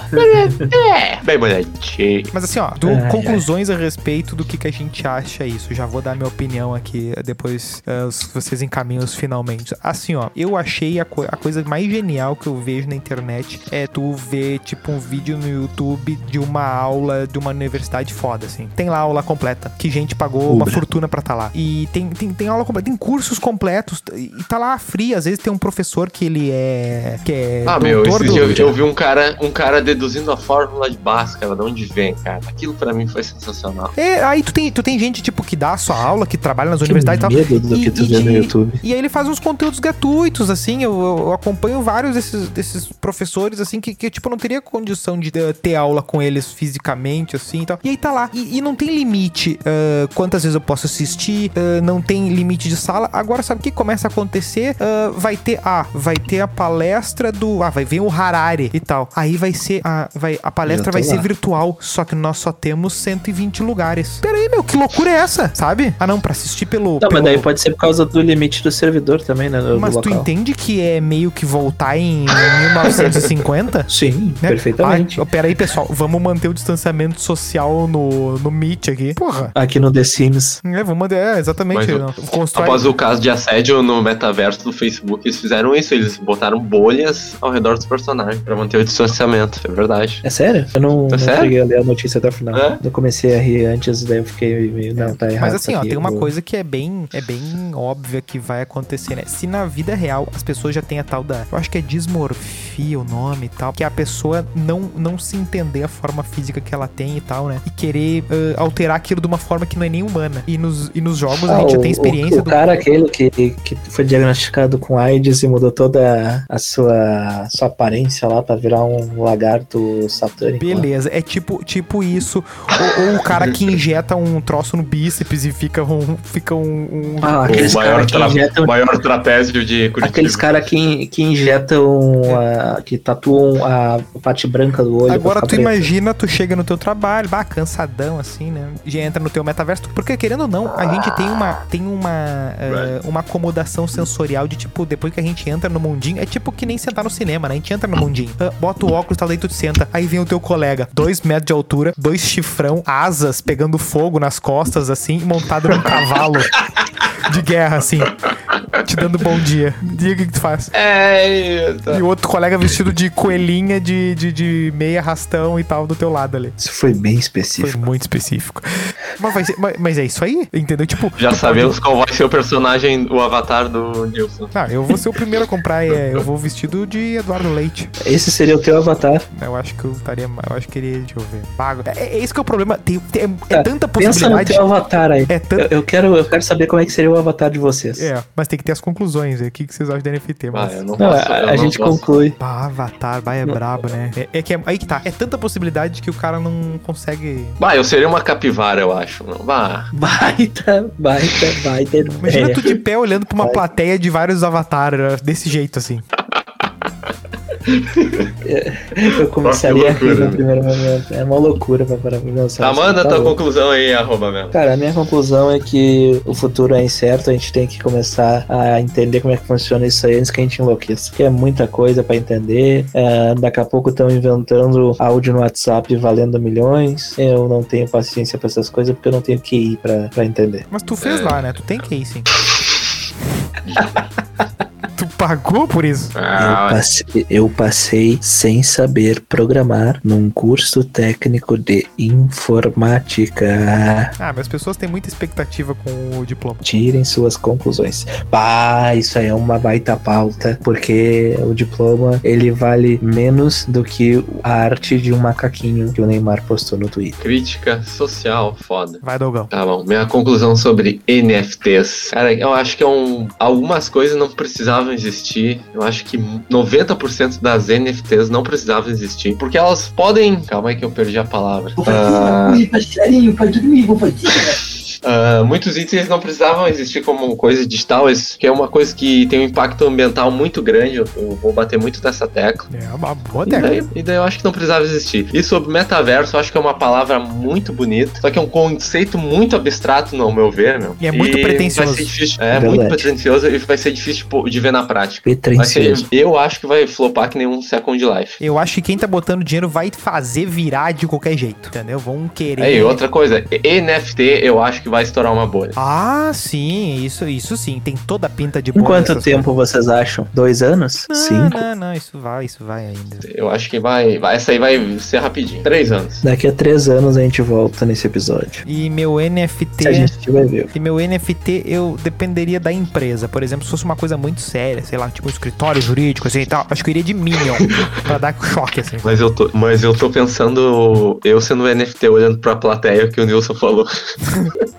É, bem bonitinho. Mas assim, ó, do- Ai, ai. conclusões a respeito do que, que a gente acha isso. Já vou dar minha opinião aqui, depois os- vocês encaminham os finalmente. Assim, ó, eu achei a, co- a coisa mais genial que eu vejo na internet é tu ver, tipo, um vídeo no YouTube de uma aula de uma universidade foda, assim. Tem lá a aula completa, que gente pagou uma fortuna pra tá lá. E tem, tem, tem aula completa, tem cursos completos, e tá lá free. Às vezes tem um professor que ele é. que é. Ah, meu, esse do- dia eu, eu vi um cara, um cara deduzindo a fórmula de Bhaskara, de onde vem, cara. Aquilo pra mim foi sensacional. É, aí tu tem, tu tem gente, tipo, que dá a sua aula, que trabalha nas Que universidades e tal. medo do E- que tu e vê no YouTube. E aí ele faz uns conteúdos gratuitos, assim, eu, eu acompanho vários desses, desses professores, assim, que, que, tipo, eu não teria condição de eh, ter aula com eles fisicamente, assim, e tal. E aí tá lá. E, e não tem limite ah, quantas vezes eu posso assistir, ah, não tem limite de sala. Agora, sabe o que começa a acontecer? Ah, vai ter, ah, vai ter a palestra do, ah, vai vir o Harari e tal. Aí vai ser, a, vai, a palestra vai ser lá. virtual, só que nós só temos 120 lugares. Pera aí, meu, que loucura é essa, sabe? Ah, não, pra assistir pelo... Não, pelo... mas daí pode ser por causa do limite do servidor também, né? Do Mas tu local. entende que é meio que voltar em 1950? Sim, Né? perfeitamente. Ah, pera aí, pessoal. Vamos manter o distanciamento social no, no Meet aqui. Porra. Aqui no The Sims. É, vamos manter. É, exatamente. Mas. Constrói... Após o caso de assédio no metaverso do Facebook, eles fizeram isso. Eles botaram bolhas ao redor dos personagens pra manter o distanciamento. É verdade. É sério? Eu não, É não sério? cheguei a ler a notícia até o final. É? Eu comecei a rir antes, daí eu fiquei meio. Não, tá errado. Mas assim, ó, tem uma vou- coisa que é bem, é bem óbvia que vai acontecer, né? Se na vida real as pessoas já têm a tal da. Eu acho que é dismorfia o nome e tal. Que é a pessoa não, não se entender a forma física que ela tem e tal, né? E querer ah, alterar aquilo de uma forma que não é nem humana. E nos, e nos jogos a Ah, gente já o- tem experiência o, o do. cara aquele que, que foi diagnosticado com AIDS e mudou toda a sua, sua aparência lá pra virar um lagarto satânico. lá. Beleza, é tipo, tipo isso. Ou, ou o cara que injeta um troço no bíceps e fica um. Fica um. um- Ah, o maior, caras que tra- injetam maior trapézio de Curitiba. Aqueles caras que, que injetam, a- que tatuam a parte branca do olho. Agora tu preto. imagina, tu chega no teu trabalho, bah, cansadão assim, né? Já entra no teu metaverso. Porque querendo ou não, a gente tem uma tem uma eh, uma acomodação sensorial de tipo, depois que a gente entra no mundinho, é tipo que nem sentar no cinema, né? A gente entra no mundinho, ah, bota o óculos, tá daí tu te senta, aí vem o teu colega, dois metros de altura, dois chifrão, asas pegando fogo nas costas assim, montado num cavalo de guerra assim, te dando bom dia. Diga o que tu faz. É, tá. E o outro colega vestido de coelhinha de, de, de meia rastão e tal do teu lado ali. Isso foi bem Foi específico. muito específico. Mas, vai ser- mas, mas é isso aí, entendeu? Tipo, Já sabemos qual vai ser o personagem, o avatar do Nilson. Pode... Ah, eu vou ser o primeiro a comprar. É, eu vou vestido de Eduardo Leite. Esse seria o teu avatar. Eu acho que eu estaria. Eu acho que ele. Deixa eu ver. Pago. É, é esse que é o problema. Tem, tem- é, Tá, tanta Pensa no possibilidade. teu avatar aí. É Eu, eu quero, eu quero saber como é que seria o avatar de vocês. É, mas tem que ter as conclusões. aí. O que, que vocês acham da NFT? Ah, Mas... eu não Não, posso. a, eu a não gente posso. conclui. Pá, Avatar, vai é brabo, né? É, é que é, aí que tá. É tanta possibilidade que o cara não consegue. Bah, eu seria uma capivara, eu acho. Não. Bah, Baita, baita, baita. Imagina tu de pé olhando pra uma plateia de vários avatares desse jeito, assim. Eu começaria Nossa, a rir loucura, no primeiro momento. É uma loucura pra parar pra pensar. Amanda, Tá tua louco. conclusão aí, arroba mesmo. Cara, a minha conclusão é que o futuro é incerto, a gente tem que começar a entender como é que funciona isso aí antes que a gente enlouqueça. Que é muita coisa pra entender. É, daqui a pouco estão inventando áudio no WhatsApp valendo milhões. Eu não tenho paciência pra essas coisas porque eu não tenho QI pra, pra entender. Mas tu fez É. lá, né? Tu tem que ir, sim. tu pagou por isso? Eu Ah, passei, eu passei sem saber programar num curso técnico de informática. Ah, mas as pessoas têm muita expectativa com o diploma. Tirem suas conclusões. Bah, isso aí é uma baita pauta, porque o diploma ele vale menos do que a arte de um macaquinho que o Neymar postou no Twitter. crítica social, foda. Vai, Dogão. Tá bom, minha conclusão sobre NFTs. Cara, eu acho que é um, algumas coisas não precisavam existir. Eu acho que 90% das NFTs não precisavam existir. Porque elas podem. Calma aí que eu perdi a palavra. Ah, passarinho, vai dormir, vou fazer. Ah, muitos itens não precisavam existir como coisa digital, isso que é uma coisa que tem um impacto ambiental muito grande. Eu, eu vou bater muito nessa tecla. É uma boa E técnica. daí, e daí eu acho que não precisava existir. E sobre metaverso, eu acho que é uma palavra muito bonita, só que é um conceito muito abstrato, no meu ver, meu. E é muito pretensioso. Vai ser difícil, é Verdade. muito pretensioso e vai ser difícil tipo, de ver na prática. Pretencioso. eu acho que vai flopar que nem um Second Life. Eu acho que quem tá botando dinheiro vai fazer virar de qualquer jeito, entendeu? Vão querer. Aí, outra coisa, NFT eu acho que vai estourar uma bolha. Ah, sim, isso, isso sim. Tem toda a pinta de Em bom quanto tempo vocês acham? Dois anos? coisas. Cinco? Não, não, não, isso vai, isso vai ainda. Eu acho que vai, vai. Essa aí vai ser rapidinho. Três anos. Daqui a três anos a gente volta nesse episódio. E meu NFT. Se a gente vai ver. E meu NFT eu dependeria da empresa. Por exemplo, se fosse uma coisa muito séria, sei lá, tipo um escritório jurídico, assim e tal, acho que eu iria de Minion pra dar choque, assim. Mas eu tô, mas eu tô pensando, eu sendo NFT olhando pra plateia que o Nilson falou.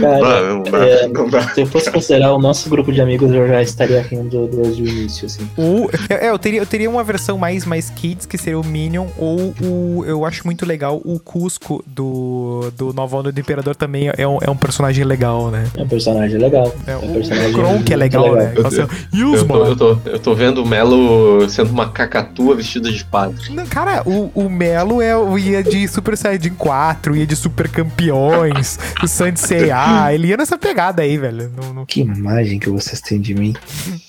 Cara, não dá, é, não dá. se eu fosse considerar o nosso grupo de amigos, eu já estaria rindo desde o início, assim. Ou, é, eu teria, eu teria uma versão mais, mais kids, que seria o Minion, ou o. Eu acho muito legal o Cusco do, do Nova Onda do Imperador também é um, é um personagem legal, né? É um personagem legal. É, É um o, personagem o Kronk é legal, legal. né? Eu- assim, Eu Yusma! tô, eu, tô, eu tô vendo o Melo sendo uma cacatua vestida de padre. Não, Cara, o, o Melo é, o- ia de Super Saiyajin 4, ia de Super Campeões, o Sansei A, ele ia nessa pegada aí, velho. Não- não- Que imagem que vocês têm de mim.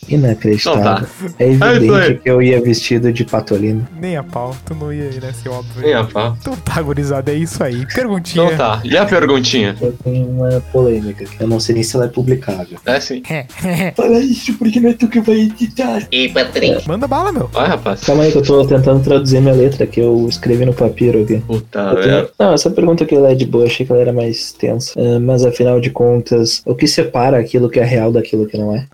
Inacreditável. Não, tá. É Ah, aí. evidente que eu ia vestido de patolino. nem a pau, tu não ia ir nesse óbvio. Nem a pá. Então tá, gurizada, é isso aí. Perguntinha. Então tá. E a perguntinha? Eu tenho uma polêmica. que Eu não sei nem se ela é publicável. É sim. Fala isso porque não é tu que vai editar. Manda bala, meu. Vai, rapaz. Calma aí que eu tô tentando traduzir minha letra que eu escrevi no papiro aqui. Puta tenho-. Não, essa pergunta aqui ela é de boa, achei que ela era mais tensa. Ah, mas afinal de contas, o que separa aquilo que é real daquilo que não é?